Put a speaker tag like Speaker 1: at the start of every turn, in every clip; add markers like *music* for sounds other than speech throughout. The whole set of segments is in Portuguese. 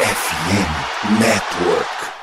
Speaker 1: FM Network.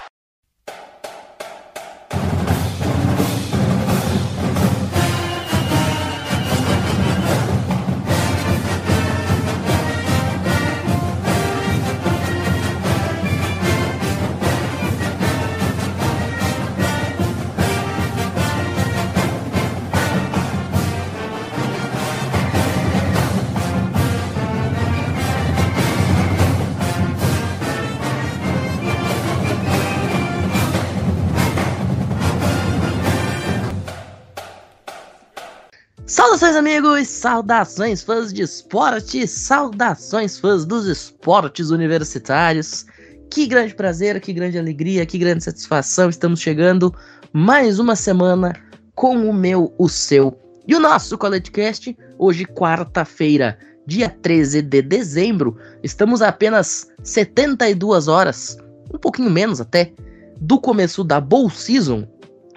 Speaker 2: Saudações, amigos! Saudações, fãs de esporte! Saudações, fãs dos esportes universitários! Que grande prazer, que grande alegria, que grande satisfação! Estamos chegando mais uma semana com o meu, o seu e o nosso CollegeCast. Hoje, quarta-feira, dia 13 de dezembro, estamos a apenas 72 horas, um pouquinho menos até, do começo da Bowl Season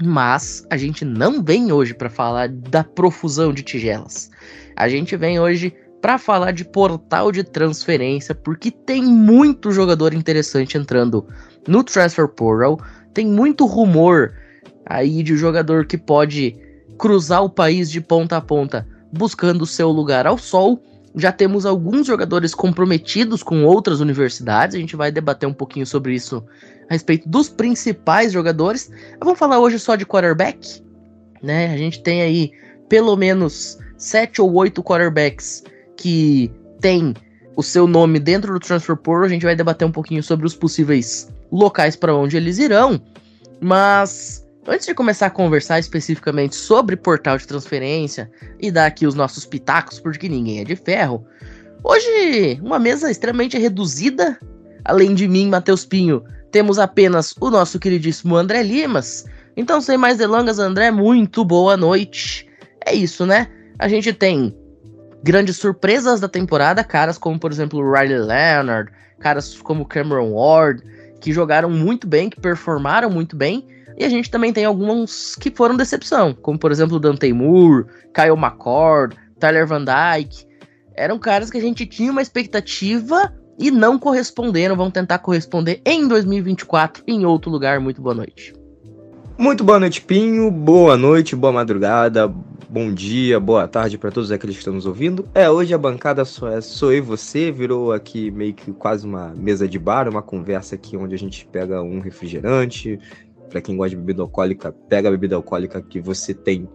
Speaker 2: mas a gente não vem hoje para falar da profusão de tigelas. A gente vem hoje para falar de portal de transferência, porque tem muito jogador interessante entrando no Transfer Portal, tem muito rumor aí de jogador que pode cruzar o país de ponta a ponta buscando seu lugar ao sol. Já temos alguns jogadores comprometidos com outras universidades, a gente vai debater um pouquinho sobre isso a respeito dos principais jogadores. Vamos falar hoje só de quarterback, né? A gente tem aí pelo menos sete ou oito quarterbacks que tem o seu nome dentro do Transfer Portal. A gente vai debater um pouquinho sobre os possíveis locais para onde eles irão. Mas antes de começar a conversar especificamente sobre portal de transferência e dar aqui os nossos pitacos, porque ninguém é de ferro, hoje uma mesa extremamente reduzida. Além de mim, Matheus Pinho, temos apenas o nosso queridíssimo André Limas. Então, sem mais delongas, André, muito boa noite. É isso, né? A gente tem grandes surpresas da temporada, caras como, por exemplo, Riley Leonard, caras como Cameron Ward, que jogaram muito bem, que performaram muito bem. E a gente também tem alguns que foram decepção, como, por exemplo, Dante Moore, Kyle McCord, Tyler Van Dyke. Eram caras que a gente tinha uma expectativa e não corresponderam, vão tentar corresponder em 2024 em outro lugar. Muito boa noite.
Speaker 3: Muito boa noite, Pinho. Boa noite, boa madrugada, bom dia, boa tarde para todos aqueles que estão nos ouvindo. É, hoje a bancada só é sou eu e você, virou aqui meio que quase uma mesa de bar, uma conversa aqui onde a gente pega um refrigerante. Para quem gosta de bebida alcoólica, pega a bebida alcoólica que você tem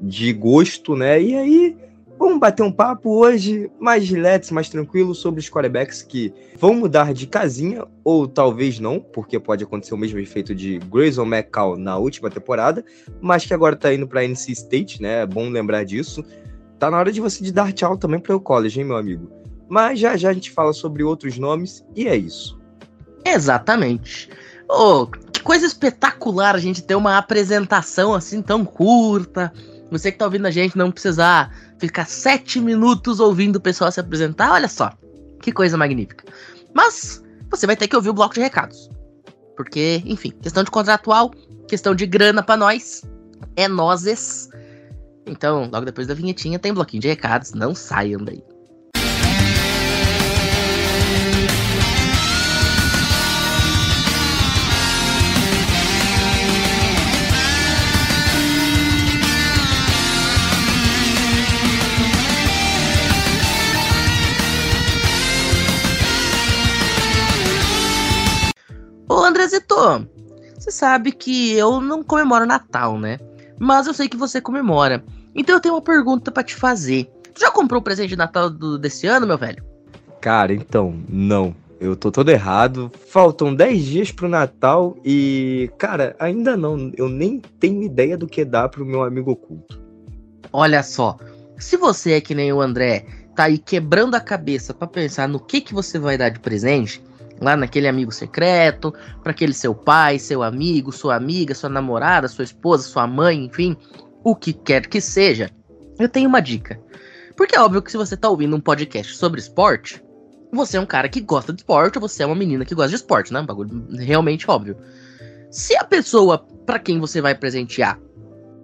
Speaker 3: de gosto, né? E aí Vamos bater um papo hoje mais relax, mais tranquilo sobre os quarterbacks que vão mudar de casinha, ou talvez não, porque pode acontecer o mesmo efeito de Grayson McCall na última temporada, mas que agora tá indo para NC State, né? É bom lembrar disso. Tá na hora de você de dar tchau também para o college, hein, meu amigo? Mas já já a gente fala sobre outros nomes e é isso.
Speaker 2: Exatamente. Oh, que coisa espetacular a gente ter uma apresentação assim tão curta. Você que tá ouvindo a gente não precisar ficar sete minutos ouvindo o pessoal se apresentar, olha só. Que coisa magnífica. Mas você vai ter que ouvir o bloco de recados. Porque, enfim, questão de contratual, questão de grana para nós, é nozes. Então, logo depois da vinhetinha tem bloquinho de recados, não saiam daí. Sabe que eu não comemoro Natal, né? Mas eu sei que você comemora. Então eu tenho uma pergunta para te fazer. Tu já comprou o presente de Natal do, desse ano, meu velho?
Speaker 3: Cara, então, não. Eu tô todo errado. Faltam 10 dias pro Natal e, cara, ainda não. Eu nem tenho ideia do que dá pro meu amigo oculto.
Speaker 2: Olha só, se você é que nem o André, tá aí quebrando a cabeça para pensar no que que você vai dar de presente, lá naquele amigo secreto, para aquele seu pai, seu amigo, sua amiga, sua namorada, sua esposa, sua mãe, enfim, o que quer que seja. Eu tenho uma dica. Porque é óbvio que se você tá ouvindo um podcast sobre esporte, você é um cara que gosta de esporte, ou você é uma menina que gosta de esporte, né? Um bagulho realmente óbvio. Se a pessoa para quem você vai presentear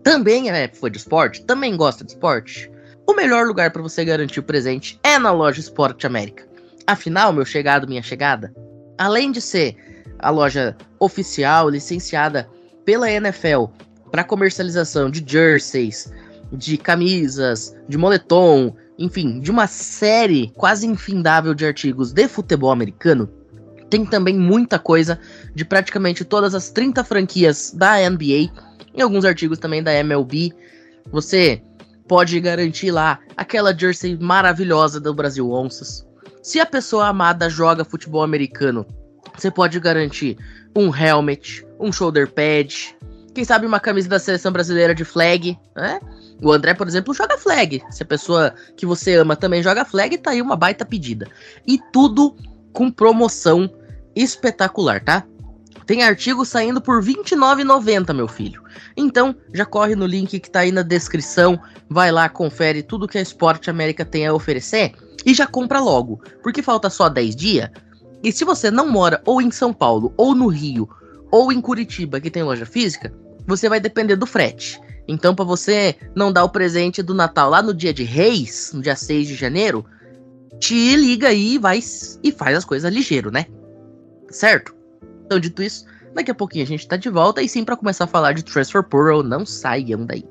Speaker 2: também é fã de esporte, também gosta de esporte, o melhor lugar para você garantir o presente é na loja Esporte América. Afinal, meu chegado, minha chegada, além de ser a loja oficial, licenciada pela NFL para comercialização de jerseys, de camisas, de moletom, enfim, de uma série quase infindável de artigos de futebol americano, tem também muita coisa de praticamente todas as 30 franquias da NBA e alguns artigos também da MLB. Você pode garantir lá aquela jersey maravilhosa do Brasil Onças. Se a pessoa amada joga futebol americano, você pode garantir um helmet, um shoulder pad, quem sabe uma camisa da seleção brasileira de flag, né? O André, por exemplo, joga flag. Se a pessoa que você ama também joga flag, tá aí uma baita pedida. E tudo com promoção espetacular, tá? Tem artigo saindo por R$29,90, meu filho. Então, já corre no link que tá aí na descrição, vai lá, confere tudo que a Sport América tem a oferecer e já compra logo, porque falta só 10 dias. E se você não mora ou em São Paulo, ou no Rio, ou em Curitiba, que tem loja física, você vai depender do frete. Então, para você não dar o presente do Natal lá no dia de Reis, no dia 6 de janeiro, te liga aí e vai e faz as coisas ligeiro, né? Certo? Então, dito isso, daqui a pouquinho a gente tá de volta e sim para começar a falar de Transfer Portal, não saiam daí.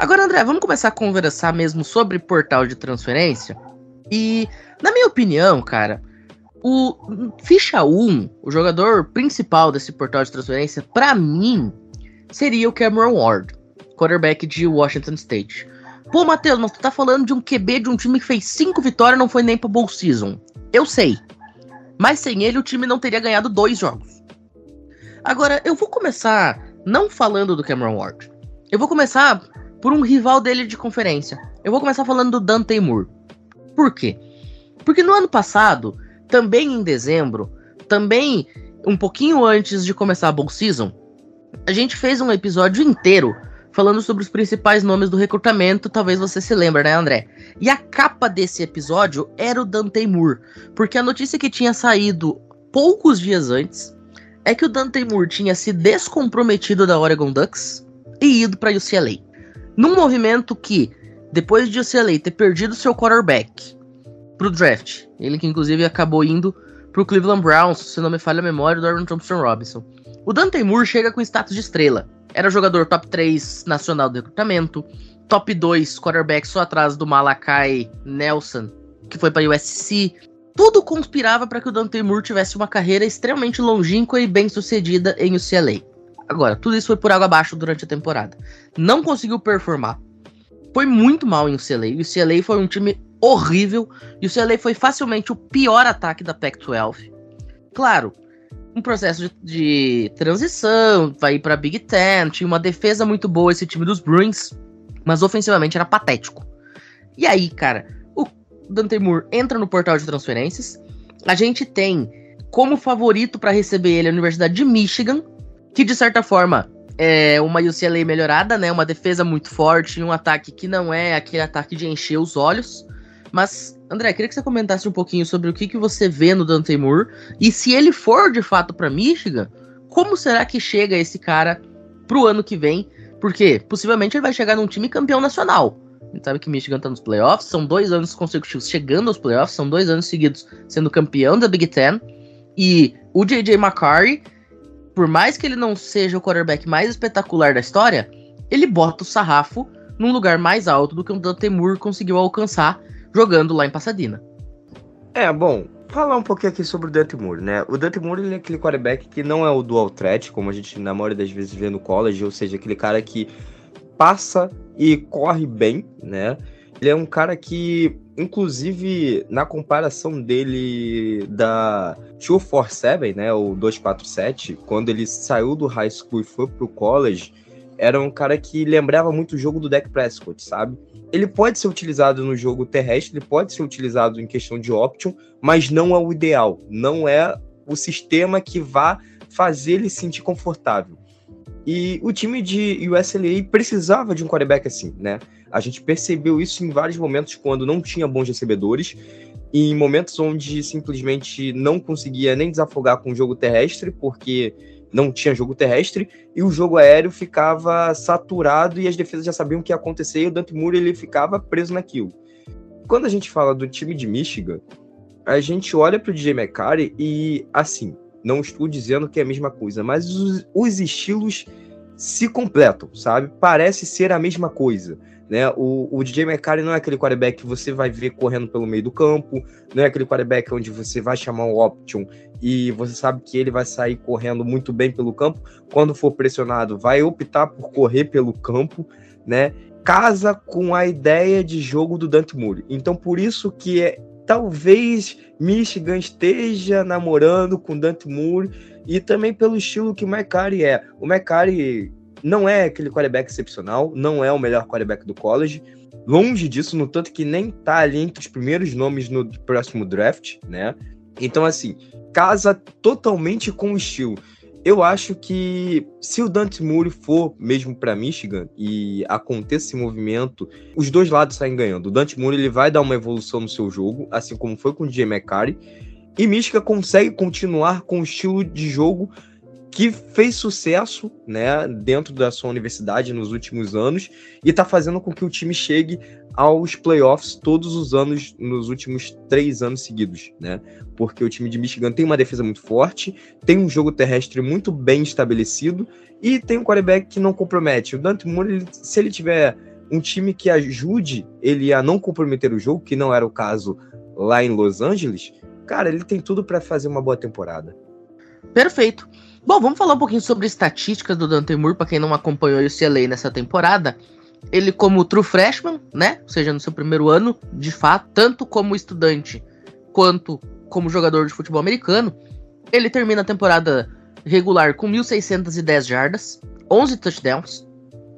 Speaker 2: Agora, André, vamos começar a conversar mesmo sobre portal de transferência. E, na minha opinião, cara, o ficha 1, o jogador principal desse portal de transferência, para mim, seria o Cameron Ward, quarterback de Washington State. Pô, Matheus, mas tu tá falando de um QB de um time que fez 5 vitórias e não foi nem pra Bowl Season. Eu sei. Mas sem ele, o time não teria ganhado dois jogos. Agora, eu vou começar não falando do Cameron Ward. Eu vou começar por um rival dele de conferência. Eu vou começar falando do Dante Moore. Por quê? Porque no ano passado, também em dezembro, também um pouquinho antes de começar a Bowl Season, a gente fez um episódio inteiro falando sobre os principais nomes do recrutamento, talvez você se lembre, né, André? E a capa desse episódio era o Dante Moore, porque a notícia que tinha saído poucos dias antes é que o Dante Moore tinha se descomprometido da Oregon Ducks e ido para UCLA. Num movimento que, depois de o UCLA ter perdido seu quarterback pro draft, ele que inclusive acabou indo pro Cleveland Browns, se não me falha a memória, do Aaron Thompson Robinson. O Dante Moore chega com status de estrela. Era jogador top 3 nacional do recrutamento, top 2 quarterback só atrás do Malakai Nelson, que foi para USC. Tudo conspirava para que o Dante Moore tivesse uma carreira extremamente longínqua e bem sucedida em UCLA. Agora, tudo isso foi por água abaixo durante a temporada. Não conseguiu performar. Foi muito mal em UCLA. O UCLA foi um time horrível. E o UCLA foi facilmente o pior ataque da Pac-12. Claro, um processo de, de transição, vai ir para Big Ten, tinha uma defesa muito boa esse time dos Bruins, mas ofensivamente era patético. E aí, cara, o Dante Moore entra no portal de transferências. A gente tem como favorito para receber ele a Universidade de Michigan, que de certa forma é uma UCLA melhorada, né? Uma defesa muito forte, um ataque que não é aquele ataque de encher os olhos. Mas, André, queria que você comentasse um pouquinho sobre o que, que você vê no Dante Moore e se ele for de fato para Michigan, como será que chega esse cara pro ano que vem? Porque possivelmente ele vai chegar num time campeão nacional. A gente sabe que Michigan tá nos playoffs, são dois anos consecutivos chegando aos playoffs, são dois anos seguidos sendo campeão da Big Ten. E o J.J. McCarthy por mais que ele não seja o quarterback mais espetacular da história, ele bota o sarrafo num lugar mais alto do que o Dante Moore conseguiu alcançar jogando lá em Pasadena.
Speaker 3: É, bom, falar um pouquinho aqui sobre o Dante Moore, né? O Dante Moore ele é aquele quarterback que não é o dual threat, como a gente na maioria das vezes vê no college, ou seja, aquele cara que passa e corre bem, né? Ele é um cara que, inclusive, na comparação dele da 247, né, o 247, quando ele saiu do high school e foi pro college, era um cara que lembrava muito o jogo do Dak Prescott, sabe? Ele pode ser utilizado no jogo terrestre, ele pode ser utilizado em questão de option, mas não é o ideal, não é o sistema que vá fazer ele se sentir confortável. E o time de USLA precisava de um quarterback assim, né? A gente percebeu isso em vários momentos quando não tinha bons recebedores e em momentos onde simplesmente não conseguia nem desafogar com o jogo terrestre, porque não tinha jogo terrestre, e o jogo aéreo ficava saturado e as defesas já sabiam o que ia acontecer e o Dante Moore ele ficava preso naquilo. Quando a gente fala do time de Michigan, a gente olha para o DJ McCarry e, assim, não estou dizendo que é a mesma coisa, mas os, os estilos se completam, sabe? Parece ser a mesma coisa. Né? O, o DJ McCarry não é aquele quarterback que você vai ver correndo pelo meio do campo, não é aquele quarterback onde você vai chamar um option e você sabe que ele vai sair correndo muito bem pelo campo. Quando for pressionado, vai optar por correr pelo campo, né? Casa com a ideia de jogo do Dante Moore. Então, por isso que é, talvez Michigan esteja namorando com Dante Moore e também pelo estilo que o McCarry é. O McCarry não é aquele quarterback excepcional, não é o melhor quarterback do college, longe disso, no tanto que nem tá ali entre os primeiros nomes no próximo draft, né? Então, assim, casa totalmente com o estilo. Eu acho que se o Dante Moore for mesmo para Michigan e aconteça esse movimento, os dois lados saem ganhando. O Dante Moore ele vai dar uma evolução no seu jogo, assim como foi com o DJ McCarry, e Michigan consegue continuar com o estilo de jogo que fez sucesso né, dentro da sua universidade nos últimos anos e está fazendo com que o time chegue aos playoffs todos os anos nos últimos três anos seguidos, né? Porque o time de Michigan tem uma defesa muito forte, tem um jogo terrestre muito bem estabelecido e tem um quarterback que não compromete. O Dante Moore, se ele tiver um time que ajude ele a não comprometer o jogo, que não era o caso lá em Los Angeles, cara, ele tem tudo para fazer uma boa temporada.
Speaker 2: Perfeito. Bom, vamos falar um pouquinho sobre estatísticas do Dante Moore, para quem não acompanhou o CLA nessa temporada. Ele, como true freshman, né? Ou seja, no seu primeiro ano, de fato, tanto como estudante quanto como jogador de futebol americano, ele termina a temporada regular com 1.610 jardas, 11 touchdowns,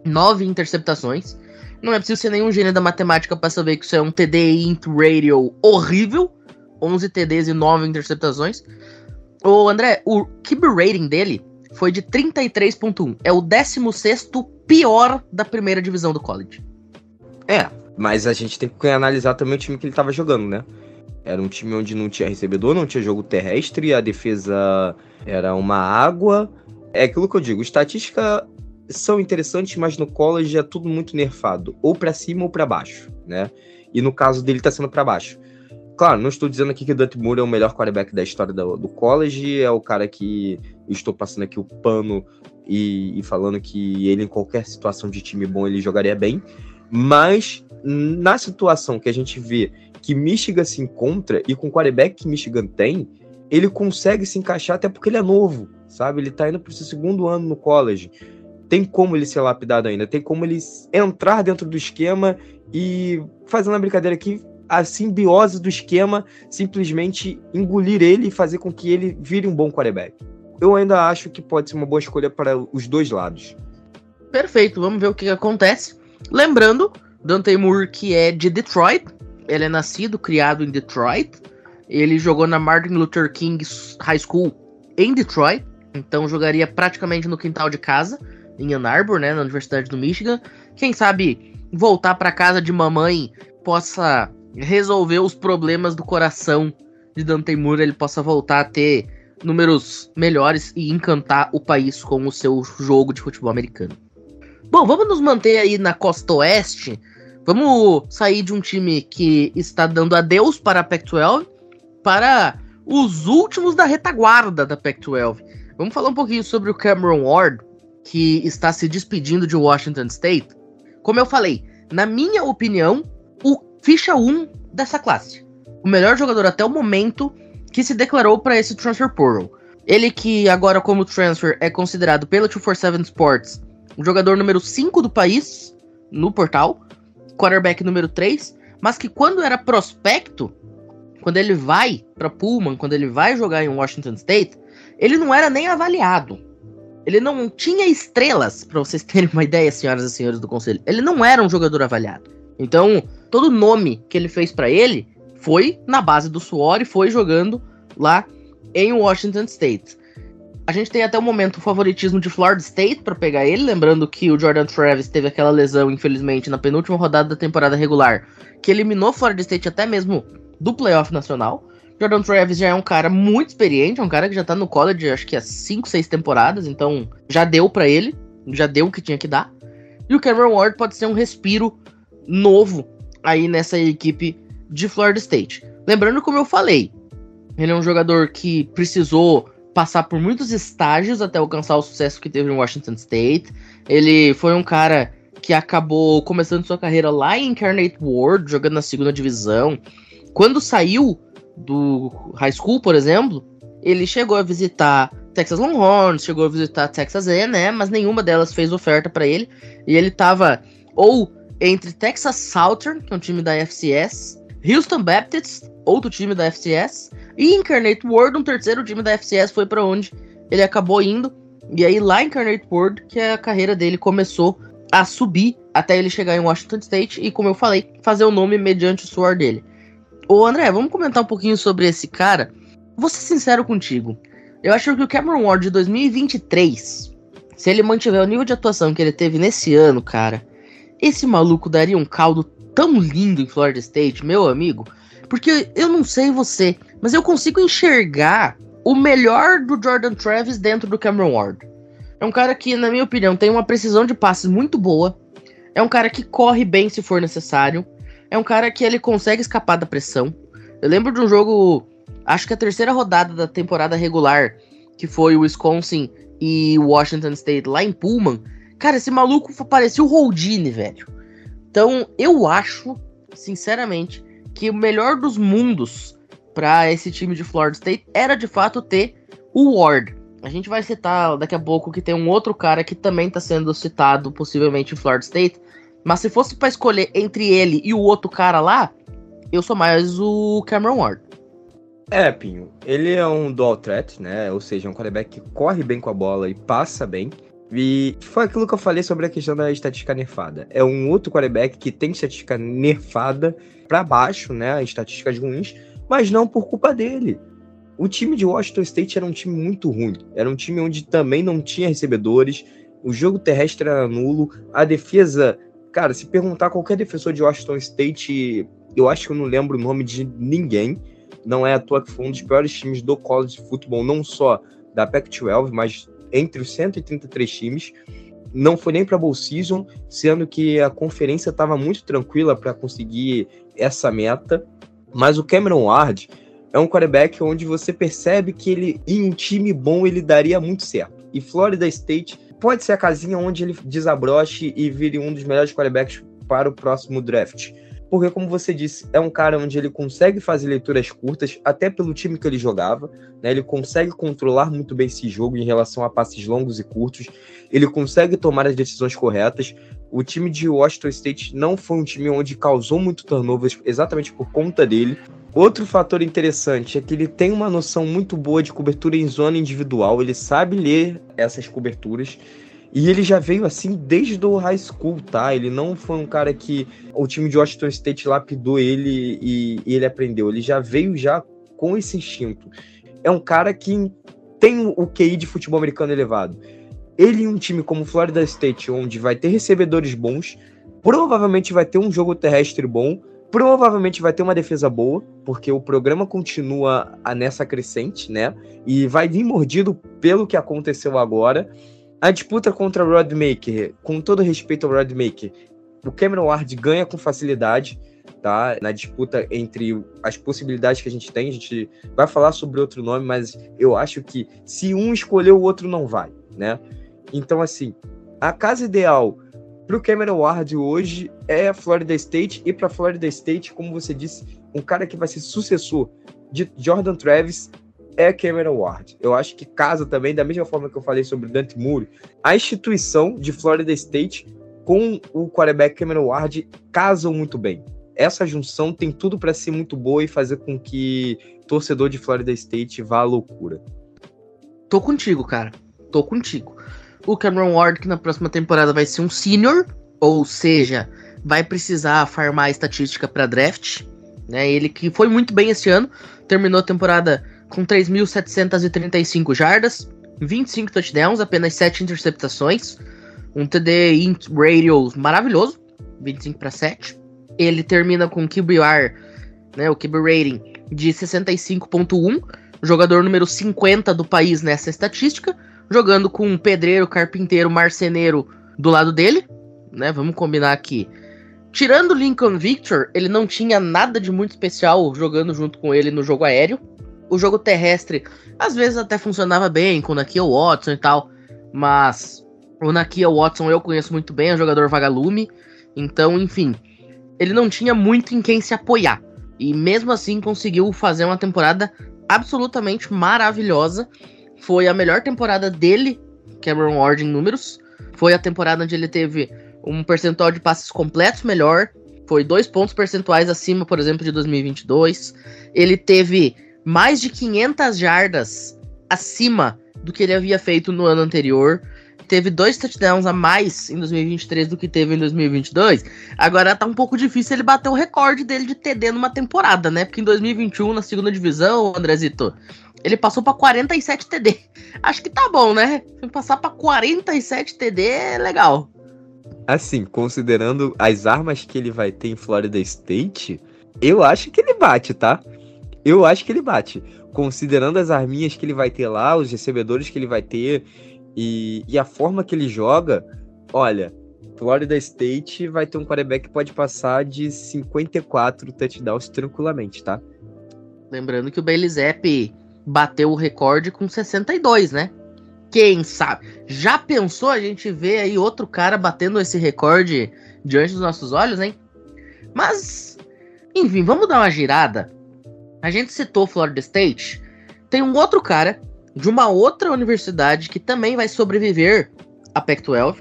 Speaker 2: 9 interceptações. Não é preciso ser nenhum gênio da matemática para saber que isso é um TD int radio horrível. 11 TDs e 9 interceptações. O André, o QB rating dele foi de 33.1. É o 16 pior da primeira divisão do college.
Speaker 3: É, mas a gente tem que analisar também o time que ele estava jogando, né? Era um time onde não tinha recebedor, não tinha jogo terrestre, a defesa era uma água. É aquilo que eu digo, estatística são interessantes, mas no college é tudo muito nerfado, ou para cima ou para baixo, né? E no caso dele tá sendo para baixo. Claro, não estou dizendo aqui que o Dante Moore é o melhor quarterback da história do, do college, é o cara que estou passando aqui o pano e, e, falando que ele, em qualquer situação de time bom, ele jogaria bem. Mas na situação que a gente vê que Michigan se encontra e com o quarterback que Michigan tem, ele consegue se encaixar até porque ele é novo, sabe? Ele tá indo para o seu segundo ano no college. Tem como ele ser lapidado ainda, tem como ele entrar dentro do esquema e fazendo a brincadeira aqui, a simbiose do esquema simplesmente engolir ele e fazer com que ele vire um bom quarterback. Eu ainda acho que pode ser uma boa escolha para os dois lados.
Speaker 2: Perfeito, vamos ver o que, acontece. Lembrando, Dante Moore, que é de Detroit, ele é nascido, criado em Detroit. Ele jogou na Martin Luther King High School em Detroit, então jogaria praticamente no quintal de casa, em Ann Arbor, né, na Universidade do Michigan. Quem sabe voltar para casa de mamãe possa resolver os problemas do coração de Dante Moore, ele possa voltar a ter números melhores e encantar o país com o seu jogo de futebol americano. Bom, vamos nos manter aí na costa oeste. Vamos sair de um time que está dando adeus para a Pac-12 para os últimos da retaguarda da Pac-12. Vamos falar um pouquinho sobre o Cameron Ward, que está se despedindo de Washington State. Como eu falei, na minha opinião, o ficha 1 dessa classe. O melhor jogador até o momento que se declarou para esse transfer portal. Ele que agora como transfer é considerado pela 247 Sports o jogador número 5 do país no portal, quarterback número 3, mas que quando era prospecto, quando ele vai para Pullman, quando ele vai jogar em Washington State, ele não era nem avaliado. Ele não tinha estrelas, para vocês terem uma *laughs* ideia, senhoras e senhores do conselho. Ele não era um jogador avaliado. Então, todo nome que ele fez para ele foi na base do suor e foi jogando lá em Washington State. A gente tem até o momento o favoritismo de Florida State para pegar ele, lembrando que o Jordan Travis teve aquela lesão, infelizmente, na penúltima rodada da temporada regular, que eliminou Florida State até mesmo do playoff nacional. Jordan Travis já é um cara muito experiente, é um cara que já tá no college, acho que há 5, 6 temporadas, então já deu para ele, já deu o que tinha que dar. E o Cameron Ward pode ser um respiro novo aí nessa equipe de Florida State. Lembrando, como eu falei, ele é um jogador que precisou passar por muitos estágios até alcançar o sucesso que teve em Washington State. Ele foi um cara que acabou começando sua carreira lá em Incarnate World, jogando na segunda divisão. Quando saiu do high school, por exemplo, ele chegou a visitar Texas Longhorns, chegou a visitar Texas A&M, mas nenhuma delas fez oferta para ele. E ele estava ou entre Texas Southern, que é um time da FCS, Houston Baptist, outro time da FCS, e Incarnate World, um terceiro time da FCS, foi para onde ele acabou indo. E aí lá em Incarnate World que a carreira dele começou a subir até ele chegar em Washington State e, como eu falei, fazer o nome mediante o suor dele. Ô André, vamos comentar um pouquinho sobre esse cara. Vou ser sincero contigo. Eu acho que o Cameron Ward de 2023, se ele mantiver o nível de atuação que ele teve nesse ano, cara, esse maluco daria um caldo tão lindo em Florida State, meu amigo. Porque eu não sei você, mas eu consigo enxergar o melhor do Jordan Travis dentro do Cameron Ward. É um cara que, na minha opinião, tem uma precisão de passes muito boa. É um cara que corre bem se for necessário. É um cara que ele consegue escapar da pressão. Eu lembro de um jogo, acho que a terceira rodada da temporada regular, que foi o Wisconsin e Washington State lá em Pullman. Cara, esse maluco parecia o Holdini, velho. Então, eu acho, sinceramente, que o melhor dos mundos para esse time de Florida State era de fato ter o Ward. A gente vai citar daqui a pouco que tem um outro cara que também está sendo citado possivelmente em Florida State, mas se fosse para escolher entre ele e o outro cara lá, eu sou mais o Cameron Ward.
Speaker 3: É, Pinho, ele é um dual threat, né? Ou seja, um quarterback que corre bem com a bola e passa bem. E foi aquilo que eu falei sobre a questão da estatística nerfada. É um outro quarterback que tem estatística nerfada para baixo, né? Estatísticas ruins, mas não por culpa dele. O time de Washington State era um time muito ruim. Era um time onde também não tinha recebedores, o jogo terrestre era nulo, a defesa. Cara, se perguntar qualquer defensor de Washington State, eu acho que eu não lembro o nome de ninguém. Não é à toa que foi um dos piores times do college de futebol, não só da Pac-12, mas entre os 133 times. Não foi nem para Bowl Season, sendo que a conferência estava muito tranquila para conseguir essa meta. Mas o Cameron Ward é um quarterback onde você percebe que ele, em um time bom, ele daria muito certo. E Florida State pode ser a casinha onde ele desabroche e vire um dos melhores quarterbacks para o próximo draft porque, como você disse, é um cara onde ele consegue fazer leituras curtas, até pelo time que ele jogava, né? Ele consegue controlar muito bem esse jogo em relação a passes longos e curtos, ele consegue tomar as decisões corretas. O time de Washington State não foi um time onde causou muito turnovers exatamente por conta dele. Outro fator interessante é que ele tem uma noção muito boa de cobertura em zona individual, ele sabe ler essas coberturas e ele já veio assim desde o high school, tá? Ele não foi um cara que o time de Washington State lapidou ele e, e ele aprendeu. Ele já veio já com esse instinto. É um cara que tem o QI de futebol americano elevado. Ele em um time como Florida State, onde vai ter recebedores bons, provavelmente vai ter um jogo terrestre bom, provavelmente vai ter uma defesa boa, porque o programa continua nessa crescente, né? E vai vir mordido pelo que aconteceu agora. A disputa contra o Rodmaker, com todo respeito ao Rodmaker, o Cameron Ward ganha com facilidade, tá? Na disputa entre as possibilidades que a gente tem, a gente vai falar sobre outro nome, mas eu acho que se um escolher, o outro não vai, né? Então, assim, a casa ideal para o Cameron Ward hoje é a Florida State, e para Florida State, como você disse, um cara que vai ser sucessor de Jordan Travis é Cameron Ward. Eu acho que casa também, da mesma forma que eu falei sobre o Dante Moore, a instituição de Florida State com o quarterback Cameron Ward casam muito bem. Essa junção tem tudo para ser muito boa e fazer com que torcedor de Florida State vá à loucura.
Speaker 2: Tô contigo, cara. Tô contigo. O Cameron Ward, que na próxima temporada vai ser um senior, ou seja, vai precisar farmar estatística para draft. Né? Ele que foi muito bem esse ano, terminou a temporada com 3.735 jardas, 25 touchdowns, apenas 7 interceptações, um TD int radio maravilhoso, 25 para 7. Ele termina com QBR, né, o QB rating de 65.1, jogador número 50 do país nessa estatística, jogando com um pedreiro, carpinteiro, marceneiro do lado dele, né? Vamos combinar aqui. Tirando Lincoln Victor, ele não tinha nada de muito especial jogando junto com ele no jogo aéreo. O jogo terrestre, às vezes até funcionava bem com o Nakia Watson e tal, mas o Nakia Watson eu conheço muito bem, é um jogador vagalume, então, enfim, ele não tinha muito em quem se apoiar. E mesmo assim conseguiu fazer uma temporada absolutamente maravilhosa. Foi a melhor temporada dele, Cameron Ward, em números. Foi a temporada onde ele teve um percentual de passes completos melhor. Foi dois pontos percentuais acima, por exemplo, de 2022. Ele teve mais de 500 jardas acima do que ele havia feito no ano anterior. Teve dois touchdowns a mais em 2023 do que teve em 2022. Agora tá um pouco difícil ele bater o recorde dele de TD numa temporada, né? Porque em 2021, na segunda divisão, Andrezito, ele passou para 47 TD. Acho que tá bom, né? Passar para 47 TD é legal.
Speaker 3: Assim, considerando as armas que ele vai ter em Florida State, eu acho que ele bate, tá? Eu acho que ele bate. Considerando as arminhas que ele vai ter lá, os recebedores que ele vai ter e, e a forma que ele joga, olha, Florida State vai ter um quarterback que pode passar de 54 touchdowns tranquilamente, tá?
Speaker 2: Lembrando que o Bailey bateu o recorde com 62, né? Quem sabe? Já pensou a gente ver aí outro cara batendo esse recorde diante dos nossos olhos, hein? Mas, enfim, vamos dar uma girada. A gente citou Florida State. Tem um outro cara de uma outra universidade que também vai sobreviver à Pac-12.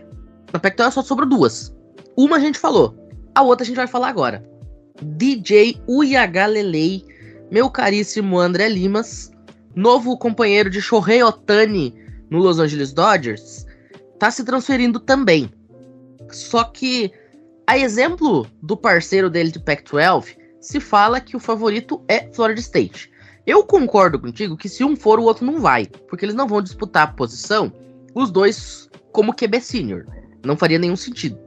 Speaker 2: Na Pac-12 só sobrou duas. Uma a gente falou, a outra a gente vai falar agora. DJ Uyagalelei, meu caríssimo André Limas, novo companheiro de Shohei Otani no Los Angeles Dodgers, tá se transferindo também. Só que, a exemplo do parceiro dele de Pac-12, se fala que o favorito é Florida State. Eu concordo contigo que se um for, o outro não vai, porque eles não vão disputar a posição, os dois como QB senior. Não faria nenhum sentido.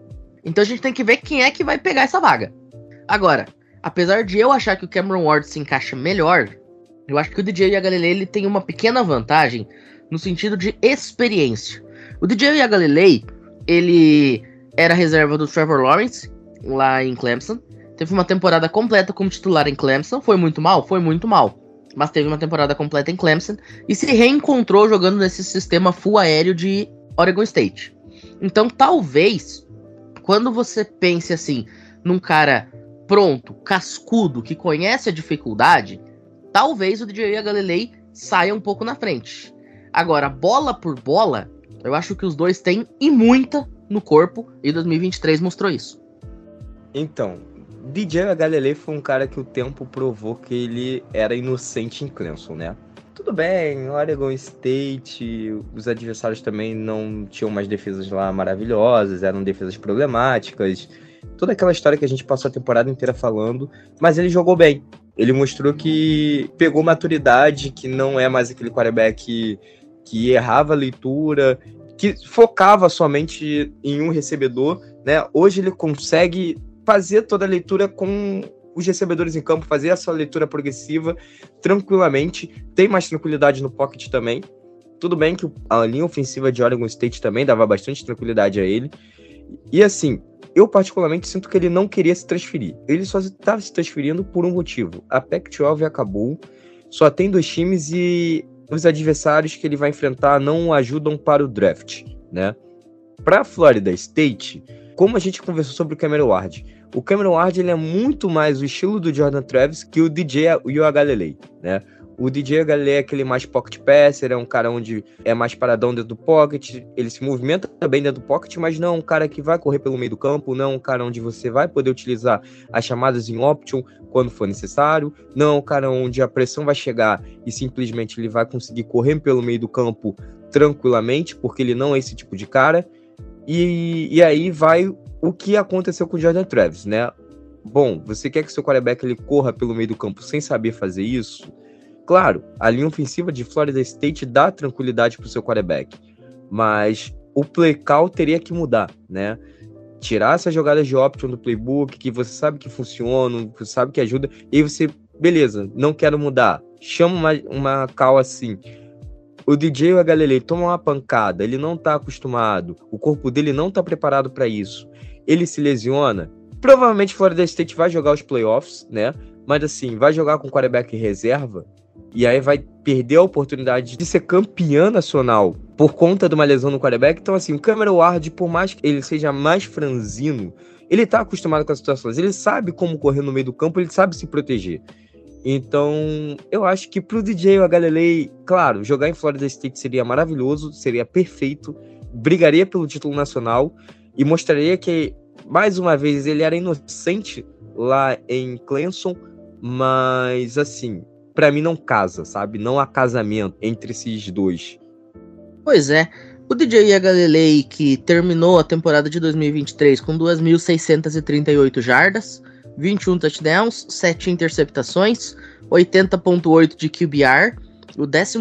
Speaker 2: Então a gente tem que ver quem é que vai pegar essa vaga. Agora, apesar de eu achar que o Cameron Ward se encaixa melhor, eu acho que o DJ e a Galilei ele tem uma pequena vantagem no sentido de experiência. O DJ e a Galilei, ele era reserva do Trevor Lawrence lá em Clemson. Teve uma temporada completa como titular em Clemson. Foi muito mal? Foi muito mal. Mas teve uma temporada completa em Clemson e se reencontrou jogando nesse sistema full aéreo de Oregon State. Então, talvez, quando você pense assim, num cara pronto, cascudo, que conhece a dificuldade, talvez o DJ Galilei saia um pouco na frente. Agora, bola por bola, eu acho que os dois têm e muita no corpo, e 2023 mostrou isso.
Speaker 3: Então, DJ Galilei foi um cara que o tempo provou que ele era inocente em Clemson, né? Tudo bem, Oregon State, os adversários também não tinham mais defesas lá maravilhosas, eram defesas problemáticas, toda aquela história que a gente passou a temporada inteira falando, mas ele jogou bem. Ele mostrou que pegou maturidade, que não é mais aquele quarterback que errava a leitura, que focava somente em um recebedor, né? Hoje ele consegue fazer toda a leitura com os recebedores em campo, fazer essa leitura progressiva tranquilamente, tem mais tranquilidade no pocket também. Tudo bem que a linha ofensiva de Oregon State também dava bastante tranquilidade a ele. E assim, eu particularmente sinto que ele não queria se transferir. Ele só estava se transferindo por um motivo. A Pac-12 acabou, só tem dois times e os adversários que ele vai enfrentar não ajudam para o draft, né? Para Florida State, como a gente conversou sobre o Cameron Ward, o Cameron Ward ele é muito mais o estilo do Jordan Travis que o DJ e o Galilei, né? O DJ Galilei é aquele mais pocket passer, é um cara onde é mais paradão dentro do pocket, ele se movimenta bem dentro do pocket, mas não é um cara que vai correr pelo meio do campo, não é um cara onde você vai poder utilizar as chamadas em option quando for necessário, não é um cara onde a pressão vai chegar e simplesmente ele vai conseguir correr pelo meio do campo tranquilamente, porque ele não é esse tipo de cara. E, e aí vai o que aconteceu com o Jordan Travis, né? Bom, você quer que seu quarterback ele corra pelo meio do campo sem saber fazer isso? Claro, a linha ofensiva de Florida State dá tranquilidade para o seu quarterback, mas o play call teria que mudar, né? Tirar essas jogadas de option do playbook que você sabe que funcionam, que você sabe que ajuda, e você, beleza, não quero mudar. Chama uma, uma call assim. O DJ ou a Galilei toma uma pancada, ele não tá acostumado, o corpo dele não tá preparado para isso. Ele se lesiona, provavelmente Florida State vai jogar os playoffs, né? Mas assim, vai jogar com quarterback reserva e aí vai perder a oportunidade de ser campeã nacional por conta de uma lesão no quarterback. Então, assim, o Cameron Ward, por mais que ele seja mais franzino, ele tá acostumado com as situações, ele sabe como correr no meio do campo, ele sabe se proteger. Então, eu acho que pro DJ o Galilei, claro, jogar em Florida State seria maravilhoso, seria perfeito, brigaria pelo título nacional e mostraria que, mais uma vez, ele era inocente lá em Clemson, mas, assim, para mim não casa, sabe? Não há casamento entre esses dois.
Speaker 2: Pois é. O DJ Galilei, que terminou a temporada de 2023 com 2.638 jardas, 21 touchdowns, 7 interceptações, 80.8 de QBR, o 12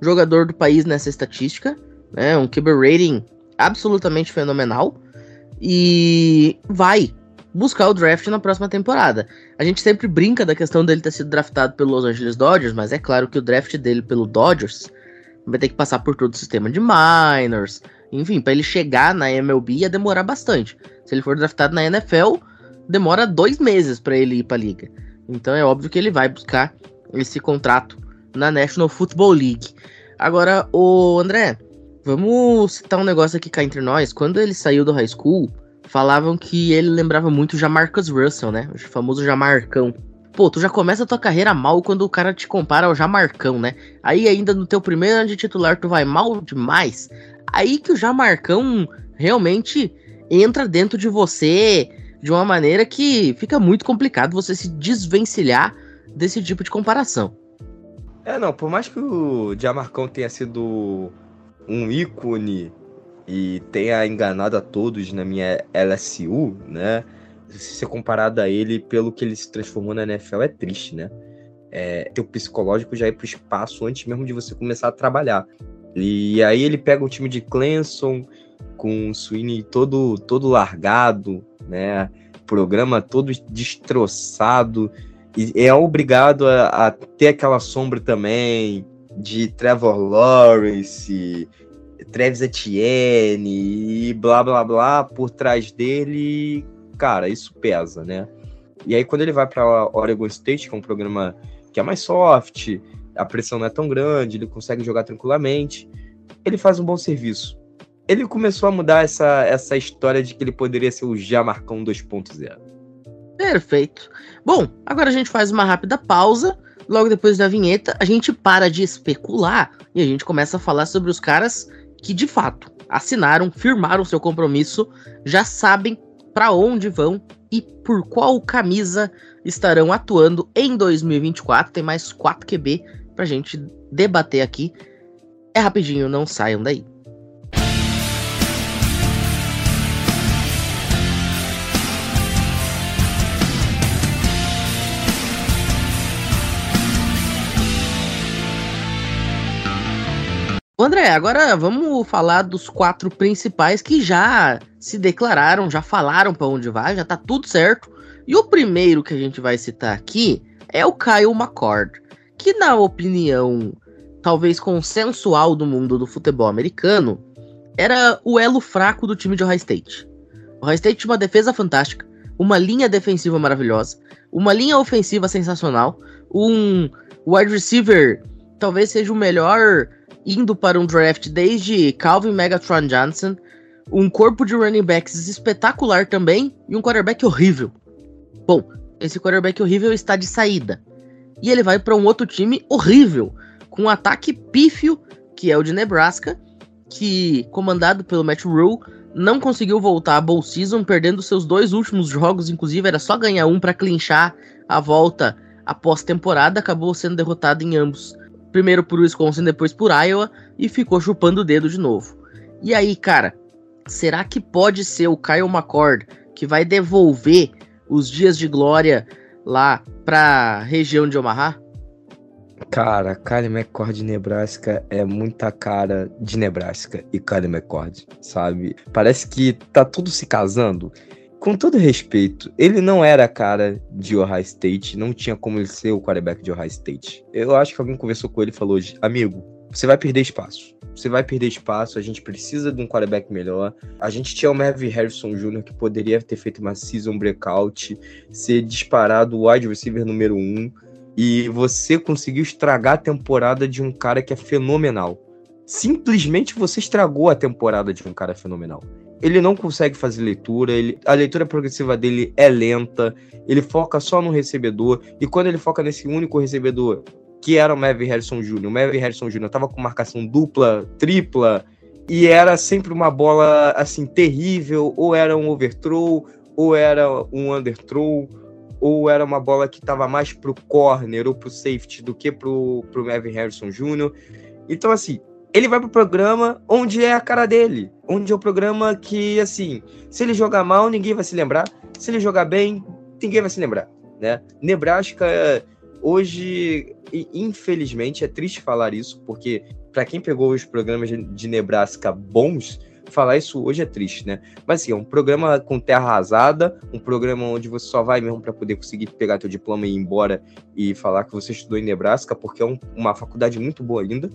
Speaker 2: jogador do país nessa estatística, né? Um QB rating absolutamente fenomenal. E vai buscar o draft na próxima temporada. A gente sempre brinca da questão dele ter sido draftado pelo Los Angeles Dodgers, mas é claro que o draft dele pelo Dodgers vai ter que passar por todo o sistema de minors, enfim, para ele chegar na MLB ia demorar bastante. Se ele for draftado na NFL, demora dois meses para ele ir para liga. Então é óbvio que ele vai buscar esse contrato na National Football League. Agora, o André, vamos citar um negócio aqui cá entre nós. Quando ele saiu do high school, falavam que ele lembrava muito já Marcus Russell, né? O famoso Jamarcão. Pô, tu já começa a tua carreira mal quando o cara te compara ao Jamarcão, né? Aí ainda no teu primeiro ano de titular tu vai mal demais. Aí que o Jamarcão realmente entra dentro de você de uma maneira que fica muito complicado você se desvencilhar desse tipo de comparação.
Speaker 3: É, não, por mais que o Jamarcão tenha sido um ícone e tenha enganado a todos na minha LSU, né? Se ser comparado a ele pelo que ele se transformou na NFL é triste, né? É, teu psicológico já ir pro espaço antes mesmo de você começar a trabalhar. E aí ele pega o time de Clemson com o Sweeney todo todo largado, né? Programa todo destroçado e é obrigado a, a ter aquela sombra também de Trevor Lawrence Travis Etienne e blá blá blá por trás dele, cara, isso pesa, né? E aí quando ele vai para Oregon State, que é um programa que é mais soft, a pressão não é tão grande, ele consegue jogar tranquilamente, ele faz um bom serviço. Ele começou a mudar essa, essa história de que ele poderia ser o Jamarcão 2.0.
Speaker 2: Perfeito. Bom, agora a gente faz uma rápida pausa. Logo depois da vinheta, a gente para de especular e a gente começa a falar sobre os caras que de fato assinaram, firmaram seu compromisso, já sabem para onde vão e por qual camisa estarão atuando em 2024. Tem mais 4 QB pra gente debater aqui. É rapidinho, não saiam daí. André, agora vamos falar dos quatro principais que já se declararam, já falaram para onde vai, já tá tudo certo. E o primeiro que a gente vai citar aqui é o Kyle McCord, que na opinião talvez consensual do mundo do futebol americano, era o elo fraco do time de Ohio State. O Ohio State tinha uma defesa fantástica, uma linha defensiva maravilhosa, uma linha ofensiva sensacional, um wide receiver talvez seja o melhor indo para um draft desde Calvin Megatron Johnson, um corpo de running backs espetacular também e um quarterback horrível. Bom, esse quarterback horrível está de saída. E ele vai para um outro time horrível, com um ataque pífio, que é o de Nebraska, que, comandado pelo Matt Rule, não conseguiu voltar a bowl season, perdendo seus dois últimos jogos, inclusive era só ganhar um para clinchar a volta após temporada, acabou sendo derrotado em ambos primeiro por Wisconsin, depois por Iowa, e ficou chupando o dedo de novo. E aí, cara, será que pode ser o Kyle McCord que vai devolver os dias de glória lá pra região de Omaha?
Speaker 3: Cara, Kyle McCord de Nebraska é muita cara de Nebraska e Kyle McCord, sabe? Parece que tá tudo se casando. Com todo respeito, ele não era a cara de Ohio State, não tinha como ele ser o quarterback de Ohio State. Eu acho que alguém conversou com ele e falou: amigo, você vai perder espaço. Você vai perder espaço, a gente precisa de um quarterback melhor. A gente tinha o Marvin Harrison Jr., que poderia ter feito uma season breakout, ser disparado o wide receiver número um e você conseguiu estragar a temporada de um cara que é fenomenal. Simplesmente você estragou a temporada de um cara fenomenal. Ele não consegue fazer leitura, ele, a leitura progressiva dele é lenta, ele foca só no recebedor, e quando ele foca nesse único recebedor, que era o Maverick Harrison Jr., o Maverick Harrison Jr. tava com marcação dupla, tripla, e era sempre uma bola assim terrível, ou era um overthrow, ou era um underthrow ou era uma bola que estava mais pro corner ou pro safety do que pro, pro Evan Harrison Jr. Então, assim, ele vai pro programa onde é a cara dele, onde é o programa que, assim, se ele jogar mal, ninguém vai se lembrar, se ele jogar bem, ninguém vai se lembrar, né? Nebraska, hoje, infelizmente, é triste falar isso, porque para quem pegou os programas de Nebraska bons, falar isso hoje é triste, né? Mas assim, é um programa com terra arrasada, um programa onde você só vai mesmo para poder conseguir pegar teu diploma e ir embora e falar que você estudou em Nebraska, porque é um, uma faculdade muito boa ainda.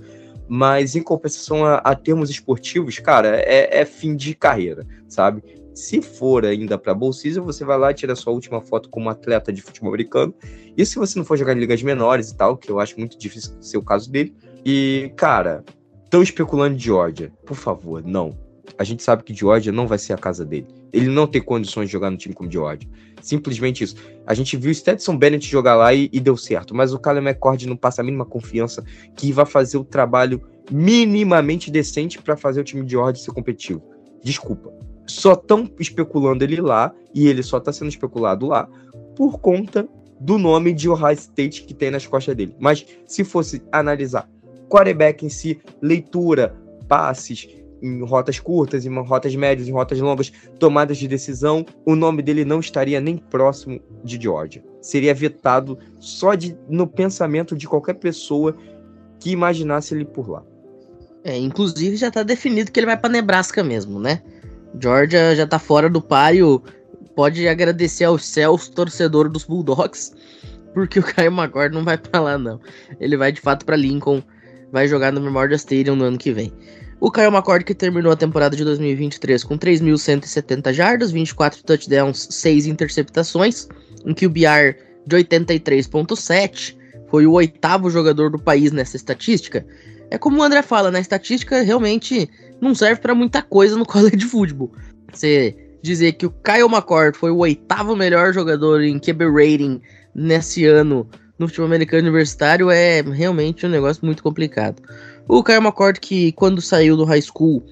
Speaker 3: Mas em compensação a, a termos esportivos, cara, é, é fim de carreira, sabe? Se for ainda para bolsista, você vai lá e tira sua última foto como atleta de futebol americano. E se você não for jogar em ligas menores e tal, que eu acho muito difícil ser o caso dele. E, cara, estão especulando Georgia. Por favor, não a gente sabe que Georgia não vai ser a casa dele. Ele não tem condições de jogar no time como Georgia. Simplesmente isso. A gente viu o Stetson Bennett jogar lá e, e deu certo, mas o Kyle McCord não passa a mínima confiança que vai fazer o trabalho minimamente decente para fazer o time de Georgia ser competitivo. Desculpa. Só estão especulando ele lá e ele só está sendo especulado lá por conta do nome de Ohio State que tem nas costas dele. Mas se fosse analisar quarterback em si, leitura, passes, em rotas curtas, em rotas médias, em rotas longas, tomadas de decisão, o nome dele não estaria nem próximo de Georgia. Seria vetado só de, no pensamento de qualquer pessoa que imaginasse ele por lá.
Speaker 2: É, inclusive já está definido que ele vai para Nebraska mesmo, né? Georgia já está fora do páreo. Pode agradecer aos céus, torcedor dos Bulldogs, porque o Caio McCord não vai para lá não. Ele vai de fato para Lincoln, vai jogar no Memorial Stadium no ano que vem. O Kyle McCord que terminou a temporada de 2023 com 3.170 jardas, 24 touchdowns, 6 interceptações, um QBR de 83.7, foi o oitavo jogador do país nessa estatística. É como o André fala, na né? estatística realmente não serve para muita coisa no *laughs* college football. Você dizer que o Kyle McCord foi o oitavo melhor jogador em QB rating nesse ano no futebol americano universitário é realmente um negócio muito complicado. O Kyle McCord, que quando saiu do high school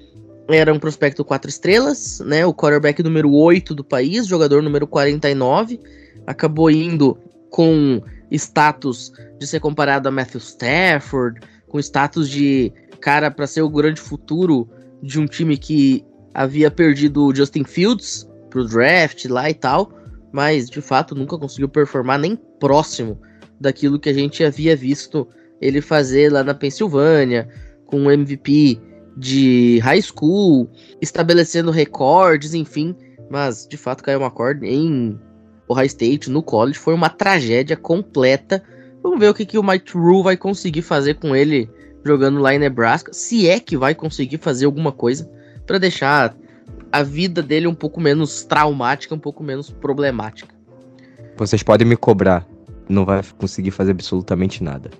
Speaker 2: era um prospecto 4 estrelas, né? O quarterback número 8 do país, jogador número 49, acabou indo com status de ser comparado a Matthew Stafford, com status de cara para ser o grande futuro de um time que havia perdido o Justin Fields pro draft lá e tal, mas de fato nunca conseguiu performar nem próximo daquilo que a gente havia visto ele fazer lá na Pensilvânia, com um MVP de high school, estabelecendo recordes, enfim. Mas, de fato, caiu uma corda em Ohio State, no college, foi uma tragédia completa. Vamos ver o que, que o Mike Rule vai conseguir fazer com ele jogando lá em Nebraska, se é que vai conseguir fazer alguma coisa para deixar a vida dele um pouco menos traumática, um pouco menos problemática.
Speaker 3: Vocês podem me cobrar, não vai conseguir fazer absolutamente nada.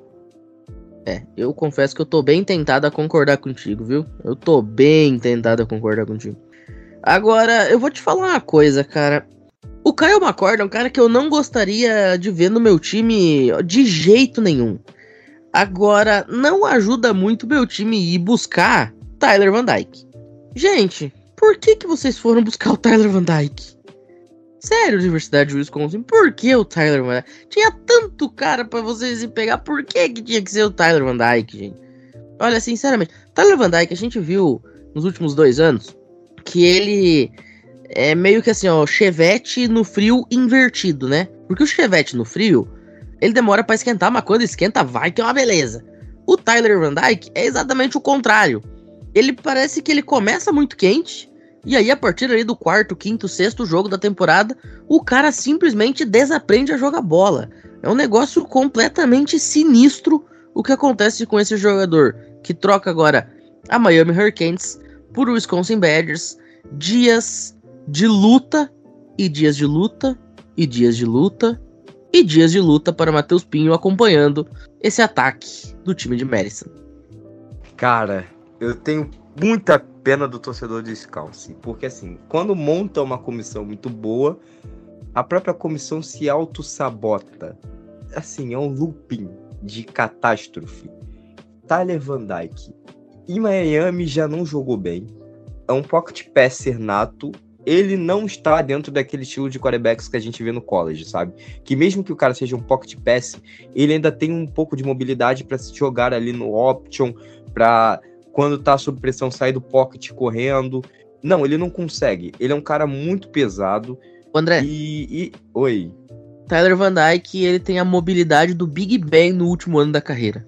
Speaker 2: É, eu confesso que eu tô bem tentado a concordar contigo, viu? Eu tô bem tentado a concordar contigo. Agora, eu vou te falar uma coisa, cara. O Kyle McCord é um cara que eu não gostaria de ver no meu time de jeito nenhum. Agora, não ajuda muito meu time ir buscar Tyler Van Dyke. Gente, por que, que vocês foram buscar o Tyler Van Dyke? Sério, Universidade de Wisconsin, por que o Tyler Van Dyke? Tinha tanto cara para vocês ir pegar, por que, que tinha que ser o Tyler Van Dyke, gente? Olha, sinceramente, Tyler Van Dyke, a gente viu nos últimos dois anos que ele é meio que assim, ó, chevette no frio invertido, né? Porque o chevette no frio ele demora para esquentar, mas quando esquenta, vai que é uma beleza. O Tyler Van Dyke é exatamente o contrário. Ele parece que ele começa muito quente, e aí a partir ali do quarto, quinto, sexto jogo da temporada, o cara simplesmente desaprende a jogar bola. É um negócio completamente sinistro o que acontece com esse jogador, que troca agora a Miami Hurricanes por Wisconsin Badgers, dias de luta e dias de luta e dias de luta e dias de luta para Matheus Pinho acompanhando esse ataque do time de Madison.
Speaker 3: Cara, eu tenho muita pena do torcedor de porque assim, quando monta uma comissão muito boa, a própria comissão se auto-sabota. Assim, é um looping de catástrofe. Tyler Van Dyke em Miami já não jogou bem. É um pocket passer nato ele não está dentro daquele estilo de quarterbacks que a gente vê no college, sabe? Que mesmo que o cara seja um pocket pass, ele ainda tem um pouco de mobilidade para se jogar ali no option, para quando tá sob pressão sair do pocket correndo. Não, ele não consegue. Ele é um cara muito pesado.
Speaker 2: André.
Speaker 3: E, e... oi.
Speaker 2: Tyler Van Dyke, ele tem a mobilidade do Big Ben no último ano da carreira.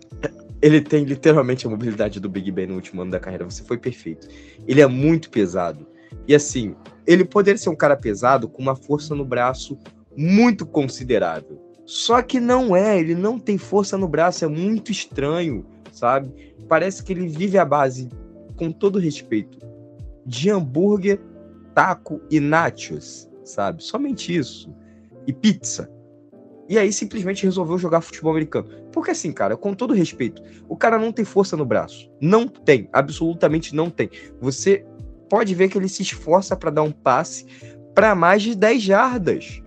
Speaker 3: Ele tem literalmente a mobilidade do Big Ben no último ano da carreira. Você foi perfeito. Ele é muito pesado. E assim, ele poderia ser um cara pesado com uma força no braço muito considerável. Só que não é, ele não tem força no braço, é muito estranho, sabe? Parece que ele vive à base, com todo respeito, de hambúrguer, taco e nachos, sabe? Somente isso. E pizza. E aí simplesmente resolveu jogar futebol americano. Porque assim, cara, com todo respeito, o cara não tem força no braço. Não tem, absolutamente não tem. Você pode ver que ele se esforça para dar um passe para mais de 10 jardas.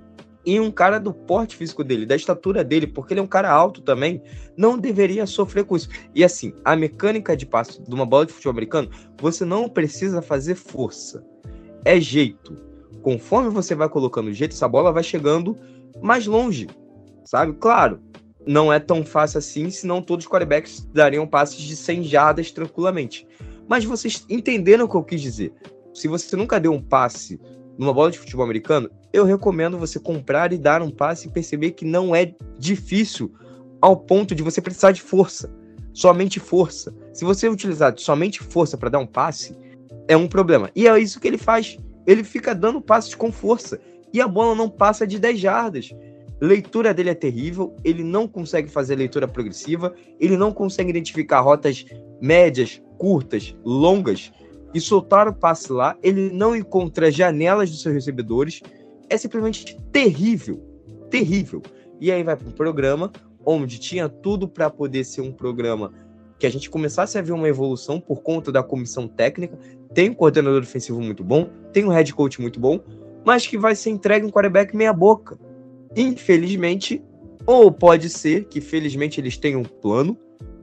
Speaker 3: E um cara do porte físico dele, da estatura dele, porque ele é um cara alto também, não deveria sofrer com isso. E assim, a mecânica de passe de uma bola de futebol americano, você não precisa fazer força. É jeito. Conforme você vai colocando jeito, essa bola vai chegando mais longe. Sabe? Claro, não é tão fácil assim, senão todos os quarterbacks dariam passes de 100 jardas tranquilamente. Mas vocês entenderam o que eu quis dizer. Se você nunca deu um passe numa bola de futebol americano, eu recomendo você comprar e dar um passe e perceber que não é difícil ao ponto de você precisar de força. Somente força. Se você utilizar somente força para dar um passe, é um problema. E é isso que ele faz. Ele fica dando passes com força. E a bola não passa de 10 jardas. Leitura dele é terrível, ele não consegue fazer leitura progressiva, ele não consegue identificar rotas médias, curtas, longas e soltar o passe lá, ele não encontra janelas dos seus recebedores. É simplesmente terrível, terrível. E aí vai para um programa onde tinha tudo para poder ser um programa que a gente começasse a ver uma evolução por conta da comissão técnica. Tem um coordenador defensivo muito bom, tem um head coach muito bom, mas que vai ser entregue um quarterback meia boca. Infelizmente, ou pode ser que felizmente eles tenham um plano,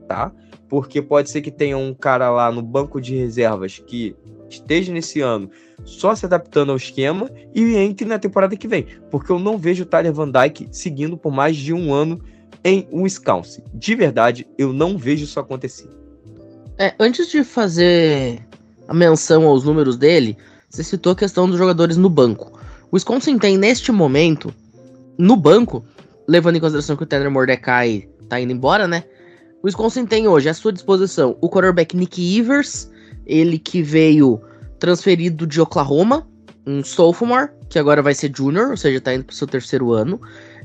Speaker 3: tá? porque pode ser que tenha um cara lá no banco de reservas que esteja nesse ano só se adaptando ao esquema e entre na temporada que vem, porque eu não vejo o Tyler Van Dyke seguindo por mais de um ano em Wisconsin. De verdade, eu não vejo isso acontecer.
Speaker 2: É, antes de fazer a menção aos números dele, você citou a questão dos jogadores no banco. O Wisconsin tem neste momento no banco, levando em consideração que o Tanner Mordecai tá indo embora, né? O Wisconsin tem hoje à sua disposição o quarterback Nick Evers, ele que veio transferido de Oklahoma, um sophomore, que agora vai ser junior, ou seja, tá indo pro seu terceiro ano.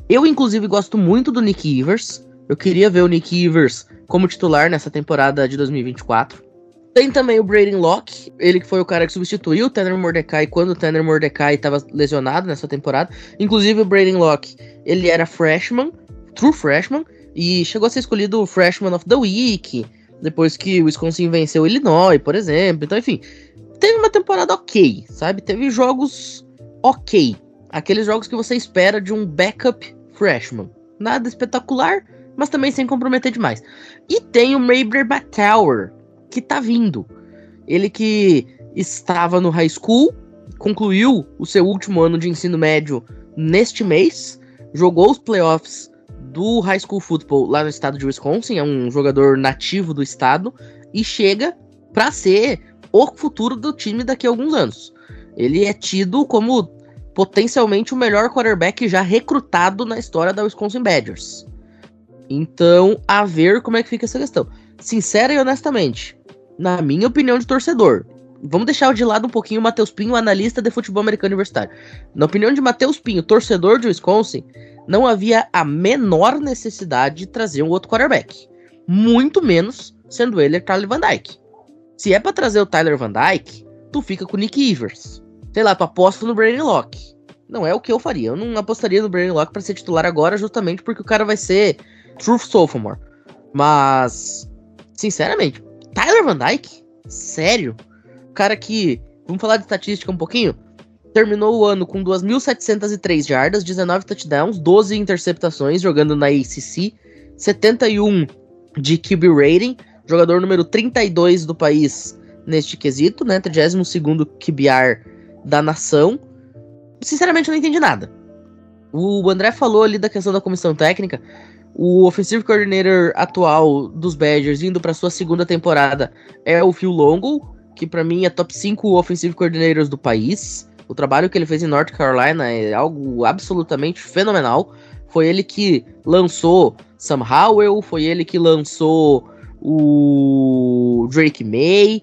Speaker 2: Eu, inclusive, gosto muito do Nick Evers. Eu queria ver o Nick Evers como titular nessa temporada de 2024. Tem também o Braden Locke, ele que foi o cara que substituiu o Tanner Mordecai quando o Tanner Mordecai estava lesionado nessa temporada. Inclusive o Braden Locke, ele era freshman, true freshman, e chegou a ser escolhido o Freshman of the Week, depois que o Wisconsin venceu o Illinois, por exemplo. Então, enfim, teve uma temporada ok, sabe? Teve jogos ok. Aqueles jogos que você espera de um backup freshman. Nada espetacular, mas também sem comprometer demais. E tem o Mayber Batower, que tá vindo. Ele que estava no high school, concluiu o seu último ano de ensino médio neste mês, jogou os playoffs do High School Football lá no estado de Wisconsin, é um jogador nativo do estado e chega para ser o futuro do time daqui a alguns anos. Ele é tido como potencialmente o melhor quarterback já recrutado na história da Wisconsin Badgers. Então, a ver como é que fica essa questão. Sincera e honestamente, na minha opinião de torcedor, vamos deixar de lado um pouquinho o Matheus Pinho, analista de futebol americano universitário. Na opinião de Matheus Pinho, torcedor de Wisconsin, não havia a menor necessidade de trazer um outro quarterback. Muito menos sendo ele Tyler Van Dyke. Se é para trazer o Tyler Van Dyke, tu fica com o Nick Ivers. Sei lá, tu aposta no Brandon Locke. Não é o que eu faria. Eu não apostaria no Brandon Locke para ser titular agora, justamente porque o cara vai ser Truth Sophomore. Mas, sinceramente, Tyler Van Dyke? Sério? Cara que. Vamos falar de estatística um pouquinho? Terminou o ano com 2.703 jardas, 19 touchdowns, 12 interceptações, jogando na ACC, 71 de QB rating, jogador número 32 do país neste quesito, né? 32 QBR da nação. Sinceramente, eu não entendi nada. O André falou ali da questão da comissão técnica. O offensive coordinator atual dos Badgers, indo para sua segunda temporada, é o Phil Longo, que para mim é top 5 offensive coordinators do país. O trabalho que ele fez em North Carolina é algo absolutamente fenomenal. Foi ele que lançou Sam Howell, foi ele que lançou o Drake May.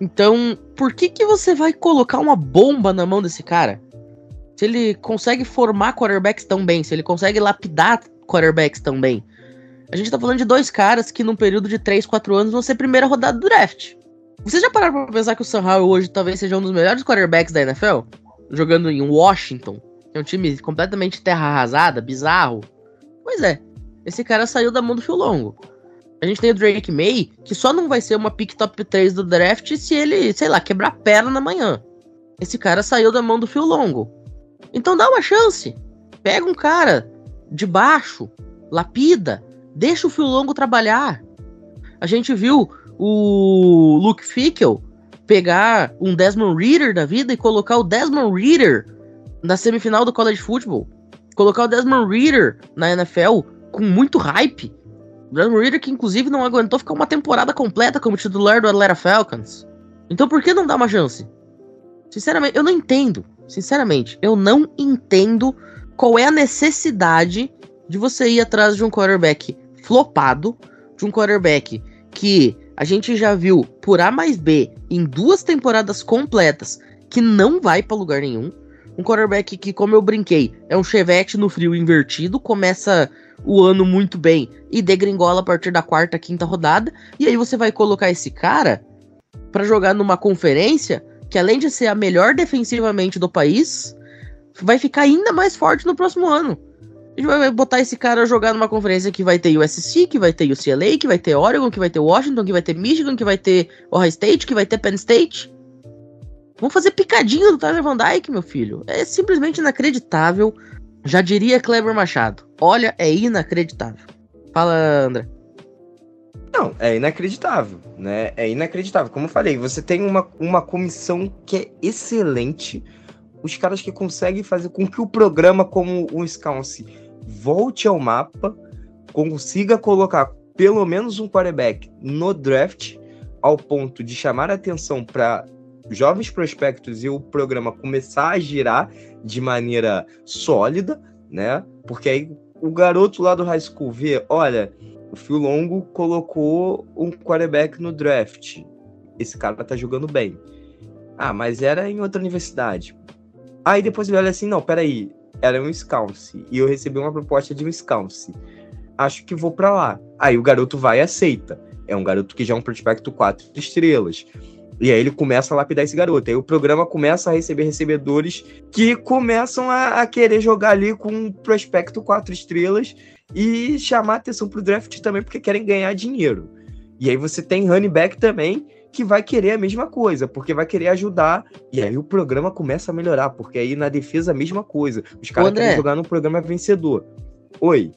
Speaker 2: Então, por que que você vai colocar uma bomba na mão desse cara? Se ele consegue formar quarterbacks tão bem, se ele consegue lapidar quarterbacks também. A gente tá falando de dois caras que num período de 3, 4 anos vão ser primeira rodada do draft. Vocês já pararam pra pensar que o Sam Howell hoje talvez seja um dos melhores quarterbacks da NFL? Jogando em Washington, é um time completamente terra arrasada, bizarro. Pois é, esse cara saiu da mão do fio longo. A gente tem o Drake May, que só não vai ser uma pick top 3 do draft se ele, sei lá, quebrar perna na manhã. Esse cara saiu da mão do fio longo. Então dá uma chance. Pega um cara de baixo, lapida, deixa o fio longo trabalhar. A gente viu o Luke Fickel pegar um Desmond Reader da vida e colocar o Desmond Reader na semifinal do college football. Colocar o Desmond Reader na NFL com muito hype. Desmond Reader que inclusive não aguentou ficar uma temporada completa como titular do Atlanta Falcons. Então por que não dar uma chance? Sinceramente, eu não entendo. Sinceramente, eu não entendo qual é a necessidade de você ir atrás de um quarterback flopado, de um quarterback que a gente já viu por A mais B em duas temporadas completas que não vai para lugar nenhum. Um quarterback que, como eu brinquei, é um chevette no frio invertido, começa o ano muito bem e degringola a partir da quarta, quinta rodada. E aí você vai colocar esse cara para jogar numa conferência que, além de ser a melhor defensivamente do país, vai ficar ainda mais forte no próximo ano. A gente vai botar esse cara jogar numa conferência que vai ter USC, que vai ter UCLA, que vai ter Oregon, que vai ter Washington, que vai ter Michigan, que vai ter Ohio State, que vai ter Penn State. Vamos fazer picadinho do Tyler Van Dyke, meu filho. É simplesmente inacreditável. Já diria Kleber Machado. Olha, é inacreditável. Fala, André.
Speaker 3: Não, é inacreditável, né? É inacreditável. Como eu falei, você tem uma, uma comissão que é excelente os caras que conseguem fazer com que o programa, como o Wisconsin, volte ao mapa, consiga colocar pelo menos um quarterback no draft, ao ponto de chamar atenção para jovens prospectos e o programa começar a girar de maneira sólida, né? Porque aí o garoto lá do high school vê, olha, o Fio Longo colocou um quarterback no draft. Esse cara tá jogando bem. Ah, mas era em outra universidade. Aí depois ele olha assim, não, peraí, era um Scouse, e eu recebi uma proposta de Scouse. Acho que vou para lá. Aí o garoto vai e aceita. É um garoto que já é um prospecto 4 estrelas. E aí ele começa a lapidar esse garoto. Aí o programa começa a receber recebedores que começam a, a querer jogar ali com um prospecto 4 estrelas e chamar atenção pro draft também, porque querem ganhar dinheiro. E aí você tem running back também, que vai querer a mesma coisa, porque vai querer ajudar. E aí o programa começa a melhorar, porque aí na defesa a mesma coisa. Os caras querem jogar no programa vencedor. Oi.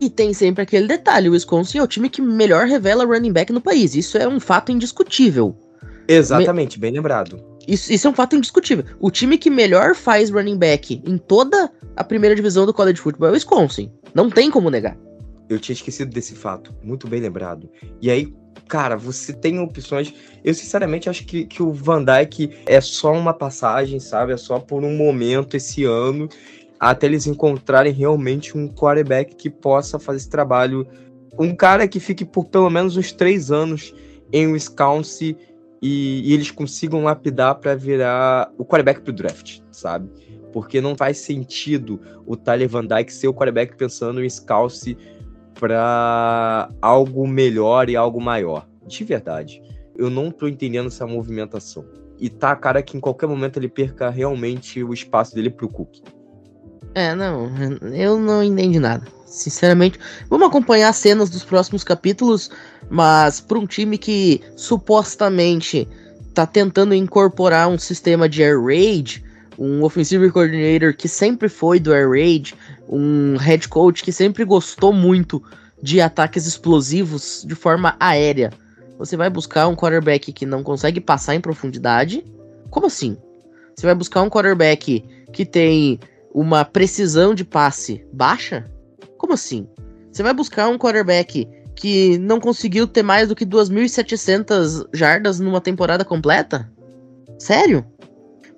Speaker 2: E tem sempre aquele detalhe: o Wisconsin é o time que melhor revela running back no país. Isso é um fato indiscutível.
Speaker 3: Exatamente, Me... bem lembrado.
Speaker 2: Isso, isso, é um fato indiscutível. O time que melhor faz running back em toda a primeira divisão do college football é o Wisconsin. Não tem como negar.
Speaker 3: Eu tinha esquecido desse fato. Muito bem lembrado. E aí, cara, você tem opções. Eu, sinceramente, acho que, que o Van Dyke é só uma passagem, sabe? É só por um momento esse ano. até eles encontrarem realmente um quarterback que possa fazer esse trabalho. Um cara que fique por pelo menos uns três anos em Wisconsin e, e eles consigam lapidar para virar o quarterback pro draft, sabe? Porque não faz sentido o Tyler Van Dyke ser o quarterback pensando em Wisconsin para algo melhor e algo maior. De verdade. Eu não tô entendendo essa movimentação. E tá a cara que em qualquer momento ele perca realmente o espaço dele pro Cook.
Speaker 2: É, não, eu não entendi nada. Sinceramente, vamos acompanhar as cenas dos próximos capítulos, mas para um time que supostamente tá tentando incorporar um sistema de air raid, um offensive coordinator que sempre foi do air raid, um head coach que sempre gostou muito de ataques explosivos de forma aérea. Você vai buscar um quarterback que não consegue passar em profundidade? Como assim? Você vai buscar um quarterback que tem uma precisão de passe baixa? Como assim? Você vai buscar um quarterback que não conseguiu ter mais do que 2.700 jardas numa temporada completa? Sério?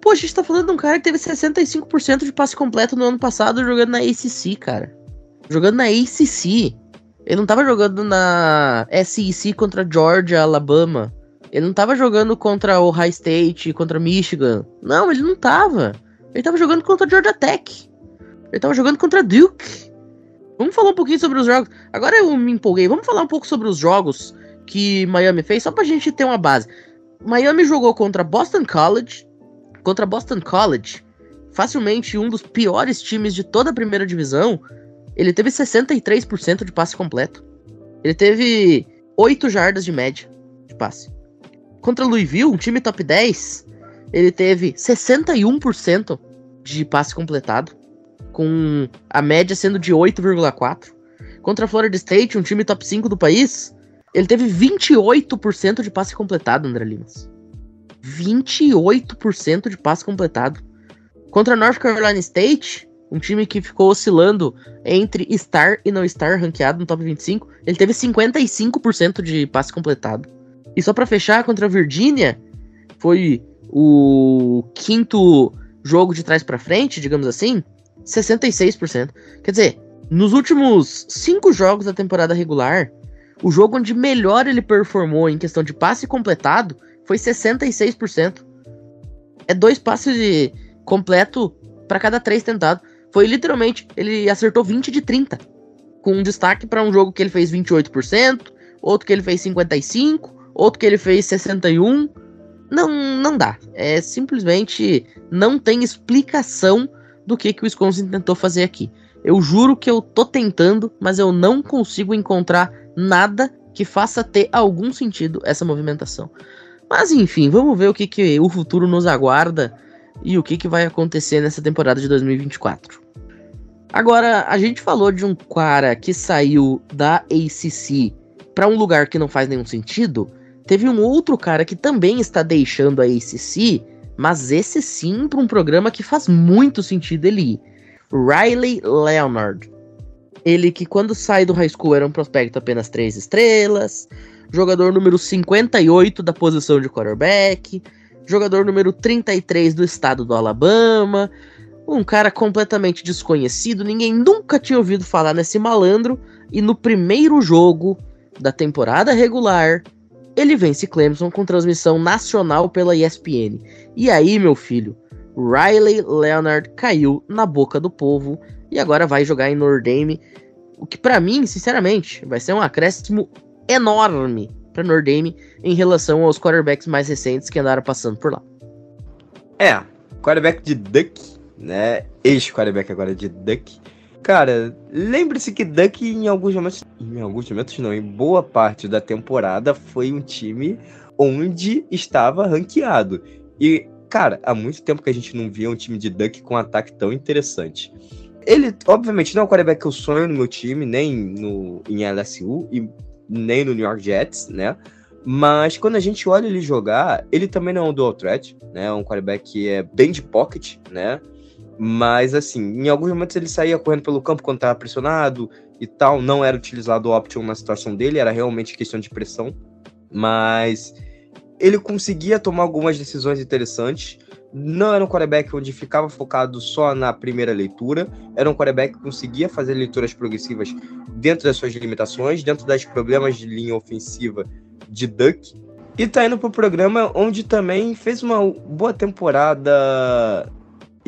Speaker 2: Pô, a gente tá falando de um cara que teve 65% de passe completo no ano passado jogando na ACC, cara. Jogando na ACC. Ele não tava jogando na SEC contra Georgia, Alabama. Ele não tava jogando contra Ohio State, contra Michigan. Não, ele não tava. Ele tava jogando contra a Georgia Tech. Ele tava jogando contra a Duke. Vamos falar um pouquinho sobre os jogos. Agora eu me empolguei. Vamos falar um pouco sobre os jogos que Miami fez, só pra gente ter uma base. Miami jogou contra Boston College. Contra Boston College. Facilmente um dos piores times de toda a primeira divisão. Ele teve 63% de passe completo. Ele teve 8 jardas de média de passe. Contra Louisville, um time top 10, ele teve 61% de passe completado, com a média sendo de 8,4. Contra a Florida State, um time top 5 do país, ele teve 28% de passe completado, André Limas. 28% de passe completado. Contra a North Carolina State, um time que ficou oscilando entre estar e não estar ranqueado no top 25, ele teve 55% de passe completado. E só para fechar, contra a Virginia, foi o quinto jogo de trás para frente, digamos assim, 66%. Quer dizer, nos últimos cinco jogos da temporada regular, o jogo onde melhor ele performou em questão de passe completado foi 66%. É dois passes de completo para cada três tentados. Foi literalmente, ele acertou 20 de 30. Com um destaque para um jogo que ele fez 28%, outro que ele fez 55%, outro que ele fez 61%. Não, não dá. É simplesmente não tem explicação do que, que o Wisconsin tentou fazer aqui. Eu juro que eu tô tentando, mas eu não consigo encontrar nada que faça ter algum sentido essa movimentação. Mas enfim, vamos ver o que, que o futuro nos aguarda e o que, que vai acontecer nessa temporada de 2024. Agora, a gente falou de um cara que saiu da ACC para um lugar que não faz nenhum sentido, Teve um outro cara que também está deixando a ACC, mas esse sim para um programa que faz muito sentido ele ir. Riley Leonard. Ele que quando sai do high school era um prospecto apenas 3 estrelas, jogador número 58 da posição de quarterback, jogador número 33 do estado do Alabama, um cara completamente desconhecido, ninguém nunca tinha ouvido falar nesse malandro, e no primeiro jogo da temporada regular, ele vence Clemson com transmissão nacional pela ESPN. E aí, meu filho, Riley Leonard caiu na boca do povo e agora vai jogar em Notre Dame, o que para mim, sinceramente, vai ser um acréscimo enorme para Notre Dame em relação aos quarterbacks mais recentes que andaram passando por lá.
Speaker 3: É, quarterback de Duck, né? Ex-quarterback agora de Duck Cara, lembre-se que Duck em alguns momentos, em alguns momentos não, em boa parte da temporada foi um time onde estava ranqueado. E, cara, há muito tempo que a gente não via um time de Duck com um ataque tão interessante. Ele, obviamente, não é o quarterback que eu sonho no meu time, nem no, em LSU e nem no New York Jets, né? Mas quando a gente olha ele jogar, ele também não é um dual threat, né? É um quarterback que é bem de pocket, né? Mas, assim, em alguns momentos ele saía correndo pelo campo quando estava pressionado e tal. Não era utilizado o option na situação dele, era realmente questão de pressão. Mas ele conseguia tomar algumas decisões interessantes. não era um quarterback onde ficava focado só na primeira leitura, era um quarterback que conseguia fazer leituras progressivas dentro das suas limitações, dentro das problemas de linha ofensiva de Duck. E tá indo pro programa onde também fez uma boa temporada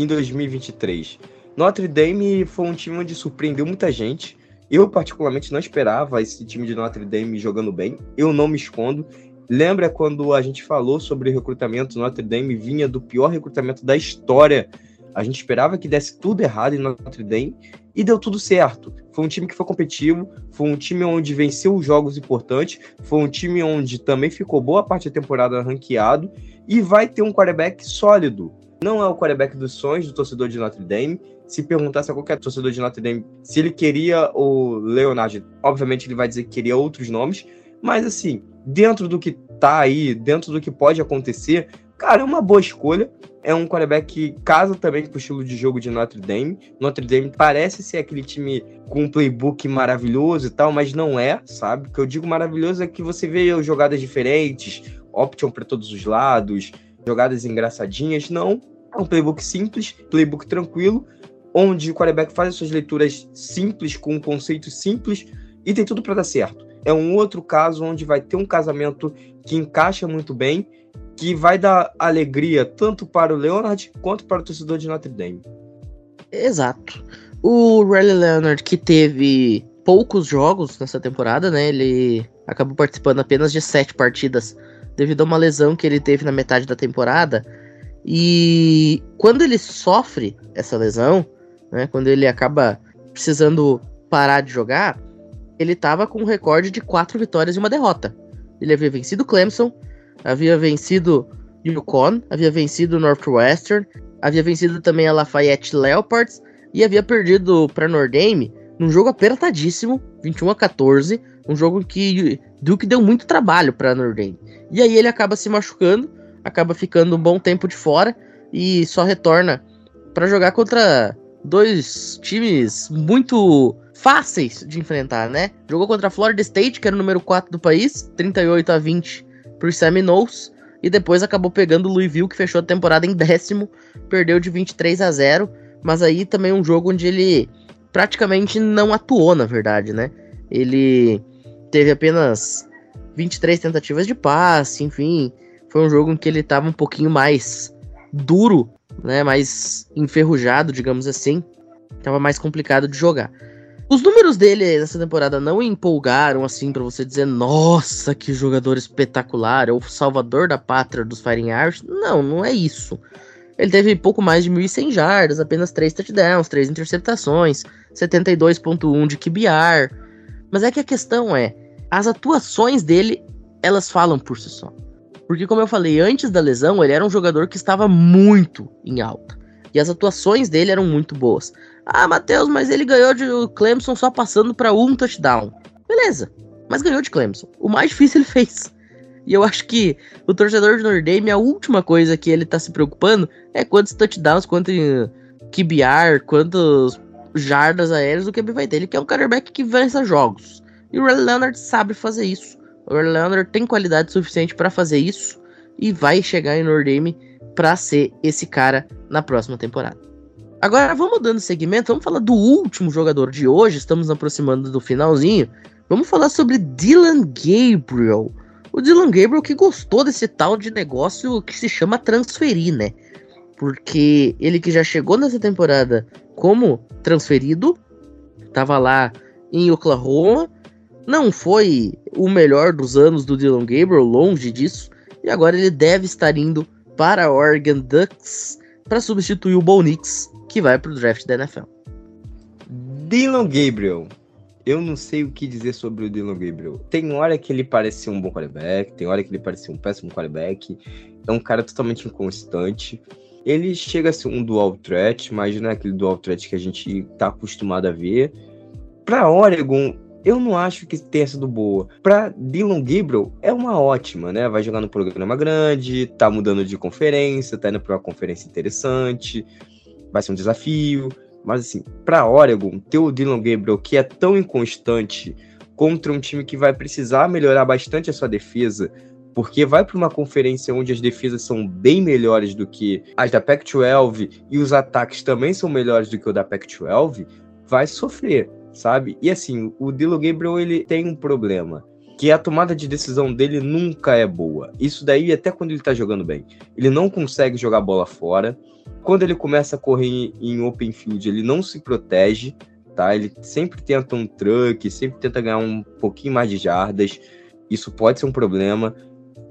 Speaker 3: em 2023. Notre Dame foi um time onde surpreendeu muita gente. Eu, particularmente, não esperava esse time de Notre Dame jogando bem. Eu não me escondo. Lembra quando a gente falou sobre recrutamento? Notre Dame vinha do pior recrutamento da história. A gente esperava que desse tudo errado em Notre Dame e deu tudo certo. Foi um time que foi competitivo, foi um time onde venceu os jogos importantes, foi um time onde também ficou boa parte da temporada ranqueado e vai ter um quarterback sólido. Não é o quarterback dos sonhos do torcedor de Notre Dame. Se perguntasse a qualquer torcedor de Notre Dame se ele queria o Leonard, obviamente ele vai dizer que queria outros nomes, mas assim, dentro do que tá aí, dentro do que pode acontecer, cara, é uma boa escolha. É um quarterback que casa também com o estilo de jogo de Notre Dame. Notre Dame parece ser aquele time com um playbook maravilhoso e tal, mas não é, sabe? O que eu digo maravilhoso é que você vê jogadas diferentes, option para todos os lados, jogadas engraçadinhas. Não, é um playbook simples, playbook tranquilo, onde o quarterback faz as suas leituras simples, com um conceito simples, e tem tudo para dar certo é um outro caso onde vai ter um casamento que encaixa muito bem, que vai dar alegria tanto para o Leonard quanto para o torcedor de Notre Dame.
Speaker 2: Exato. O Riley Leonard, que teve poucos jogos nessa temporada, né? Ele acabou participando apenas de sete partidas devido a uma lesão que ele teve na metade da temporada. E quando ele sofre essa lesão, né? Quando ele acaba precisando parar de jogar, ele estava com um recorde de quatro vitórias e uma derrota. Ele havia vencido Clemson, havia vencido Yukon, havia vencido Northwestern, havia vencido também a Lafayette Leopards e havia perdido para Notre Dame num jogo apertadíssimo, 21 a 14, um jogo que Duke deu muito trabalho para Notre. E aí ele acaba se machucando, acaba ficando um bom tempo de fora e só retorna para jogar contra dois times muito fáceis de enfrentar, né? Jogou contra a Florida State, que era o número 4 do país, 38 a 20 por Seminoles, e depois acabou pegando o Louisville, que fechou a temporada em décimo, perdeu de 23 a 0, mas aí também um jogo onde ele praticamente não atuou, na verdade, né? Ele teve apenas 23 tentativas de passe, enfim, foi um jogo em que ele estava um pouquinho mais duro, né, mais enferrujado, digamos assim, estava mais complicado de jogar. Os números dele nessa temporada não empolgaram assim para você dizer, nossa, que jogador espetacular, é o salvador da pátria dos Fighting Irish. Não, não é isso. Ele teve pouco mais de 1.100 jardas, apenas 3 touchdowns, 3 interceptações, 72.1 de QBR. Mas é que a questão é, as atuações dele, elas falam por si só. Porque como eu falei, antes da lesão, ele era um jogador que estava muito em alta. E as atuações dele eram muito boas. Ah, Matheus, mas ele ganhou de Clemson só passando para um touchdown. Beleza, mas ganhou de Clemson. O mais difícil ele fez. E eu acho que o torcedor de Notre Dame, a última coisa que ele tá se preocupando é quantos touchdowns, quanto QBR, quantos jardas aéreas o QB vai ter. Ele quer um quarterback que vença jogos. E o Ray Leonard sabe fazer isso. O Ray Leonard tem qualidade suficiente para fazer isso e vai chegar em Notre Dame para ser esse cara na próxima temporada. Agora vamos dando segmento, vamos falar do último jogador de hoje, estamos aproximando do finalzinho. Vamos falar sobre Dylan Gabriel. O Dylan Gabriel que gostou desse tal de negócio que se chama transferir, né? Porque ele que já chegou nessa temporada como transferido, tava lá em Oklahoma, não foi o melhor dos anos do Dylan Gabriel, longe disso, e agora ele deve estar indo para a Oregon Ducks para substituir o Bo Nix, que vai pro draft da NFL.
Speaker 3: Dylan Gabriel. Eu não sei o que dizer sobre o Dylan Gabriel. Tem hora que ele parece um bom quarterback, tem hora que ele parece um péssimo quarterback. É um cara totalmente inconstante. Ele chega a ser um dual threat, mas não é aquele dual threat que a gente tá acostumado a ver. Para Oregon, eu não acho que tenha sido boa. Para Dylan Gabriel, é uma ótima, né? Vai jogar no programa grande, tá mudando de conferência, tá indo para uma conferência interessante vai ser um desafio. Mas assim, para Oregon, ter o Dylan Gabriel, que é tão inconstante, contra um time que vai precisar melhorar bastante a sua defesa, porque vai para uma conferência onde as defesas são bem melhores do que as da Pac-12 e os ataques também são melhores do que o da Pac-12, vai sofrer, sabe? E assim, o Dilo Gabriel ele tem um problema, que a tomada de decisão dele nunca é boa. Isso daí até quando ele tá jogando bem. Ele não consegue jogar bola fora. Quando ele começa a correr em open field, ele não se protege, tá? Ele sempre tenta um truck, sempre tenta ganhar um pouquinho mais de jardas. Isso pode ser um problema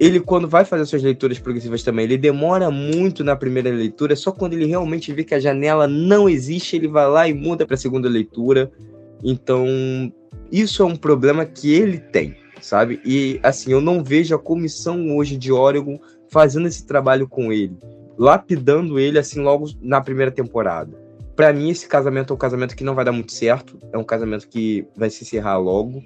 Speaker 3: ele, quando vai fazer suas leituras progressivas também, ele demora muito na primeira leitura, só quando ele realmente vê que a janela não existe, ele vai lá e muda para a segunda leitura. Então, isso é um problema que ele tem, sabe? E, assim, eu não vejo a comissão hoje de Oregon fazendo esse trabalho com ele, lapidando ele, assim, logo na primeira temporada. Para mim, esse casamento é um casamento que não vai dar muito certo, é um casamento que vai se encerrar logo.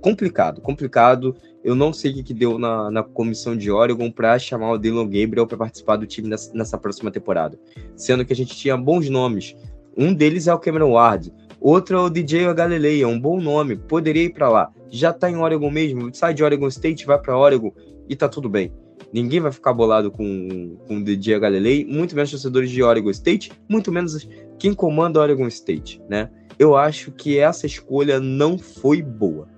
Speaker 3: Complicado, complicado. Eu não sei o que, que deu na, na comissão de Oregon para chamar o Dylan Gabriel para participar do time nessa, nessa, próxima temporada. Sendo que a gente tinha bons nomes. Um deles é o Cameron Ward, outro é o DJ Galilei, é um bom nome, poderia ir para lá. Já tá em Oregon mesmo, sai de Oregon State, vai para Oregon e tá tudo bem. Ninguém vai ficar bolado com, com o DJ Galilei, muito menos torcedores de Oregon State, muito menos quem comanda Oregon State, né? Eu acho que essa escolha não foi boa.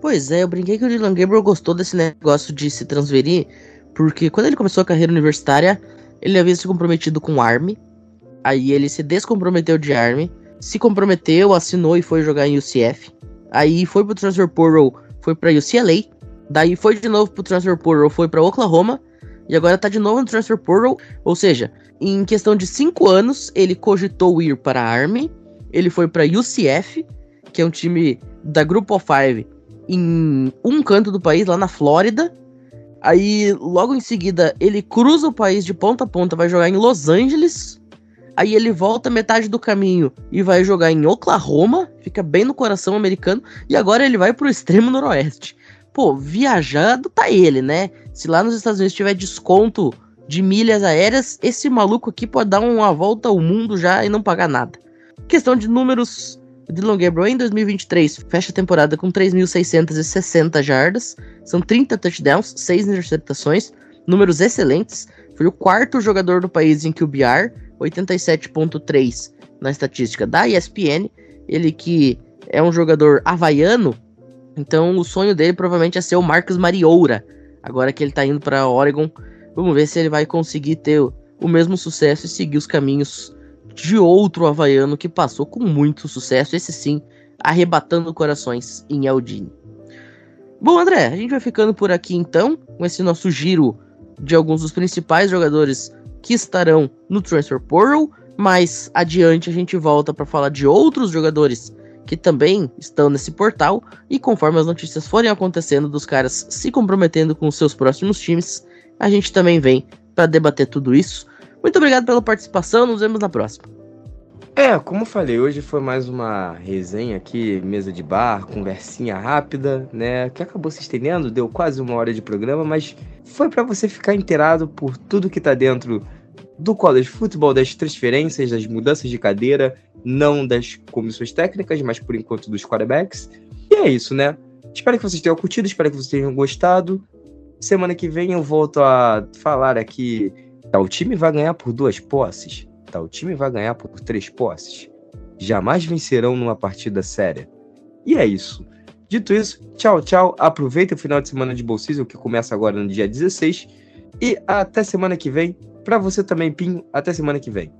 Speaker 2: Pois é, eu brinquei que o Dylan Gabriel gostou desse negócio de se transferir, porque quando ele começou a carreira universitária, ele havia se comprometido com Army, aí ele se descomprometeu de Army, se comprometeu, assinou e foi jogar em UCF, aí foi pro Transfer Portal, foi pra UCLA, daí foi de novo pro Transfer Portal, foi para Oklahoma, e agora tá de novo no Transfer Portal, ou seja, em questão de cinco anos, ele cogitou ir para a Army, ele foi para UCF, que é um time da Group of Five, em um canto do país, lá na Flórida. Aí, logo em seguida, ele cruza o país de ponta a ponta, vai jogar em Los Angeles. Aí ele volta metade do caminho e vai jogar em Oklahoma, fica bem no coração americano. E agora ele vai pro extremo noroeste. Pô, viajando tá ele, né? Se lá nos Estados Unidos tiver desconto de milhas aéreas, esse maluco aqui pode dar uma volta ao mundo já e não pagar nada. Questão de números, o Dylan Gabriel em 2023 fecha a temporada com 3.660 jardas, são 30 touchdowns, 6 interceptações, números excelentes. Foi o quarto jogador do país em QBR, 87.3 na estatística da ESPN. Ele que é um jogador havaiano, então o sonho dele provavelmente é ser o Marcus Mariota. Agora que ele tá indo para Oregon, vamos ver se ele vai conseguir ter o mesmo sucesso e seguir os caminhos de outro havaiano que passou com muito sucesso, esse sim, arrebatando corações em Eldine. Bom, André, a gente vai ficando por aqui então, com esse nosso giro de alguns dos principais jogadores que estarão no Transfer Portal. Mais adiante a gente volta para falar de outros jogadores que também estão nesse portal e conforme as notícias forem acontecendo dos caras se comprometendo com seus próximos times, a gente também vem para debater tudo isso. Muito obrigado pela participação, nos vemos na próxima.
Speaker 3: É, como falei, hoje foi mais uma resenha aqui, mesa de bar, conversinha rápida, né? Que acabou se estendendo, deu quase uma hora de programa, mas foi para você ficar inteirado por tudo que tá dentro do college futebol, das transferências, das mudanças de cadeira, não das comissões técnicas, mas por enquanto dos quarterbacks. E é isso, né? Espero que vocês tenham curtido, espero que vocês tenham gostado. Semana que vem eu volto a falar aqui Tal time vai ganhar por duas posses. Tal time vai ganhar por três posses. Jamais vencerão numa partida séria. E é isso. Dito isso, tchau, tchau. Aproveita o final de semana de bolsismo que começa agora no dia 16. E até semana que vem. Para você também, Pinho, até semana que vem.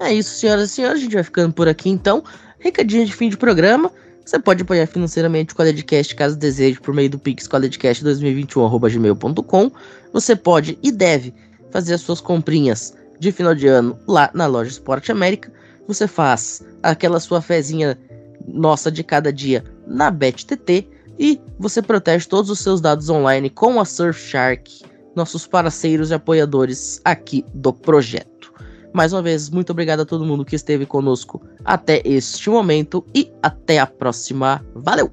Speaker 2: É isso, senhoras e senhores. A gente vai ficando por aqui então. Recadinho de fim de programa. Você pode apoiar financeiramente o Qualedcast caso deseje por meio do Pix qualedcast2021.gmail.com. Você pode e deve fazer as suas comprinhas de final de ano lá na loja Esporte América. Você faz aquela sua fezinha nossa de cada dia na BetTT e você protege todos os seus dados online com a Surfshark, nossos parceiros e apoiadores aqui do projeto. Mais uma vez, muito obrigado a todo mundo que esteve conosco até este momento e até a próxima. Valeu!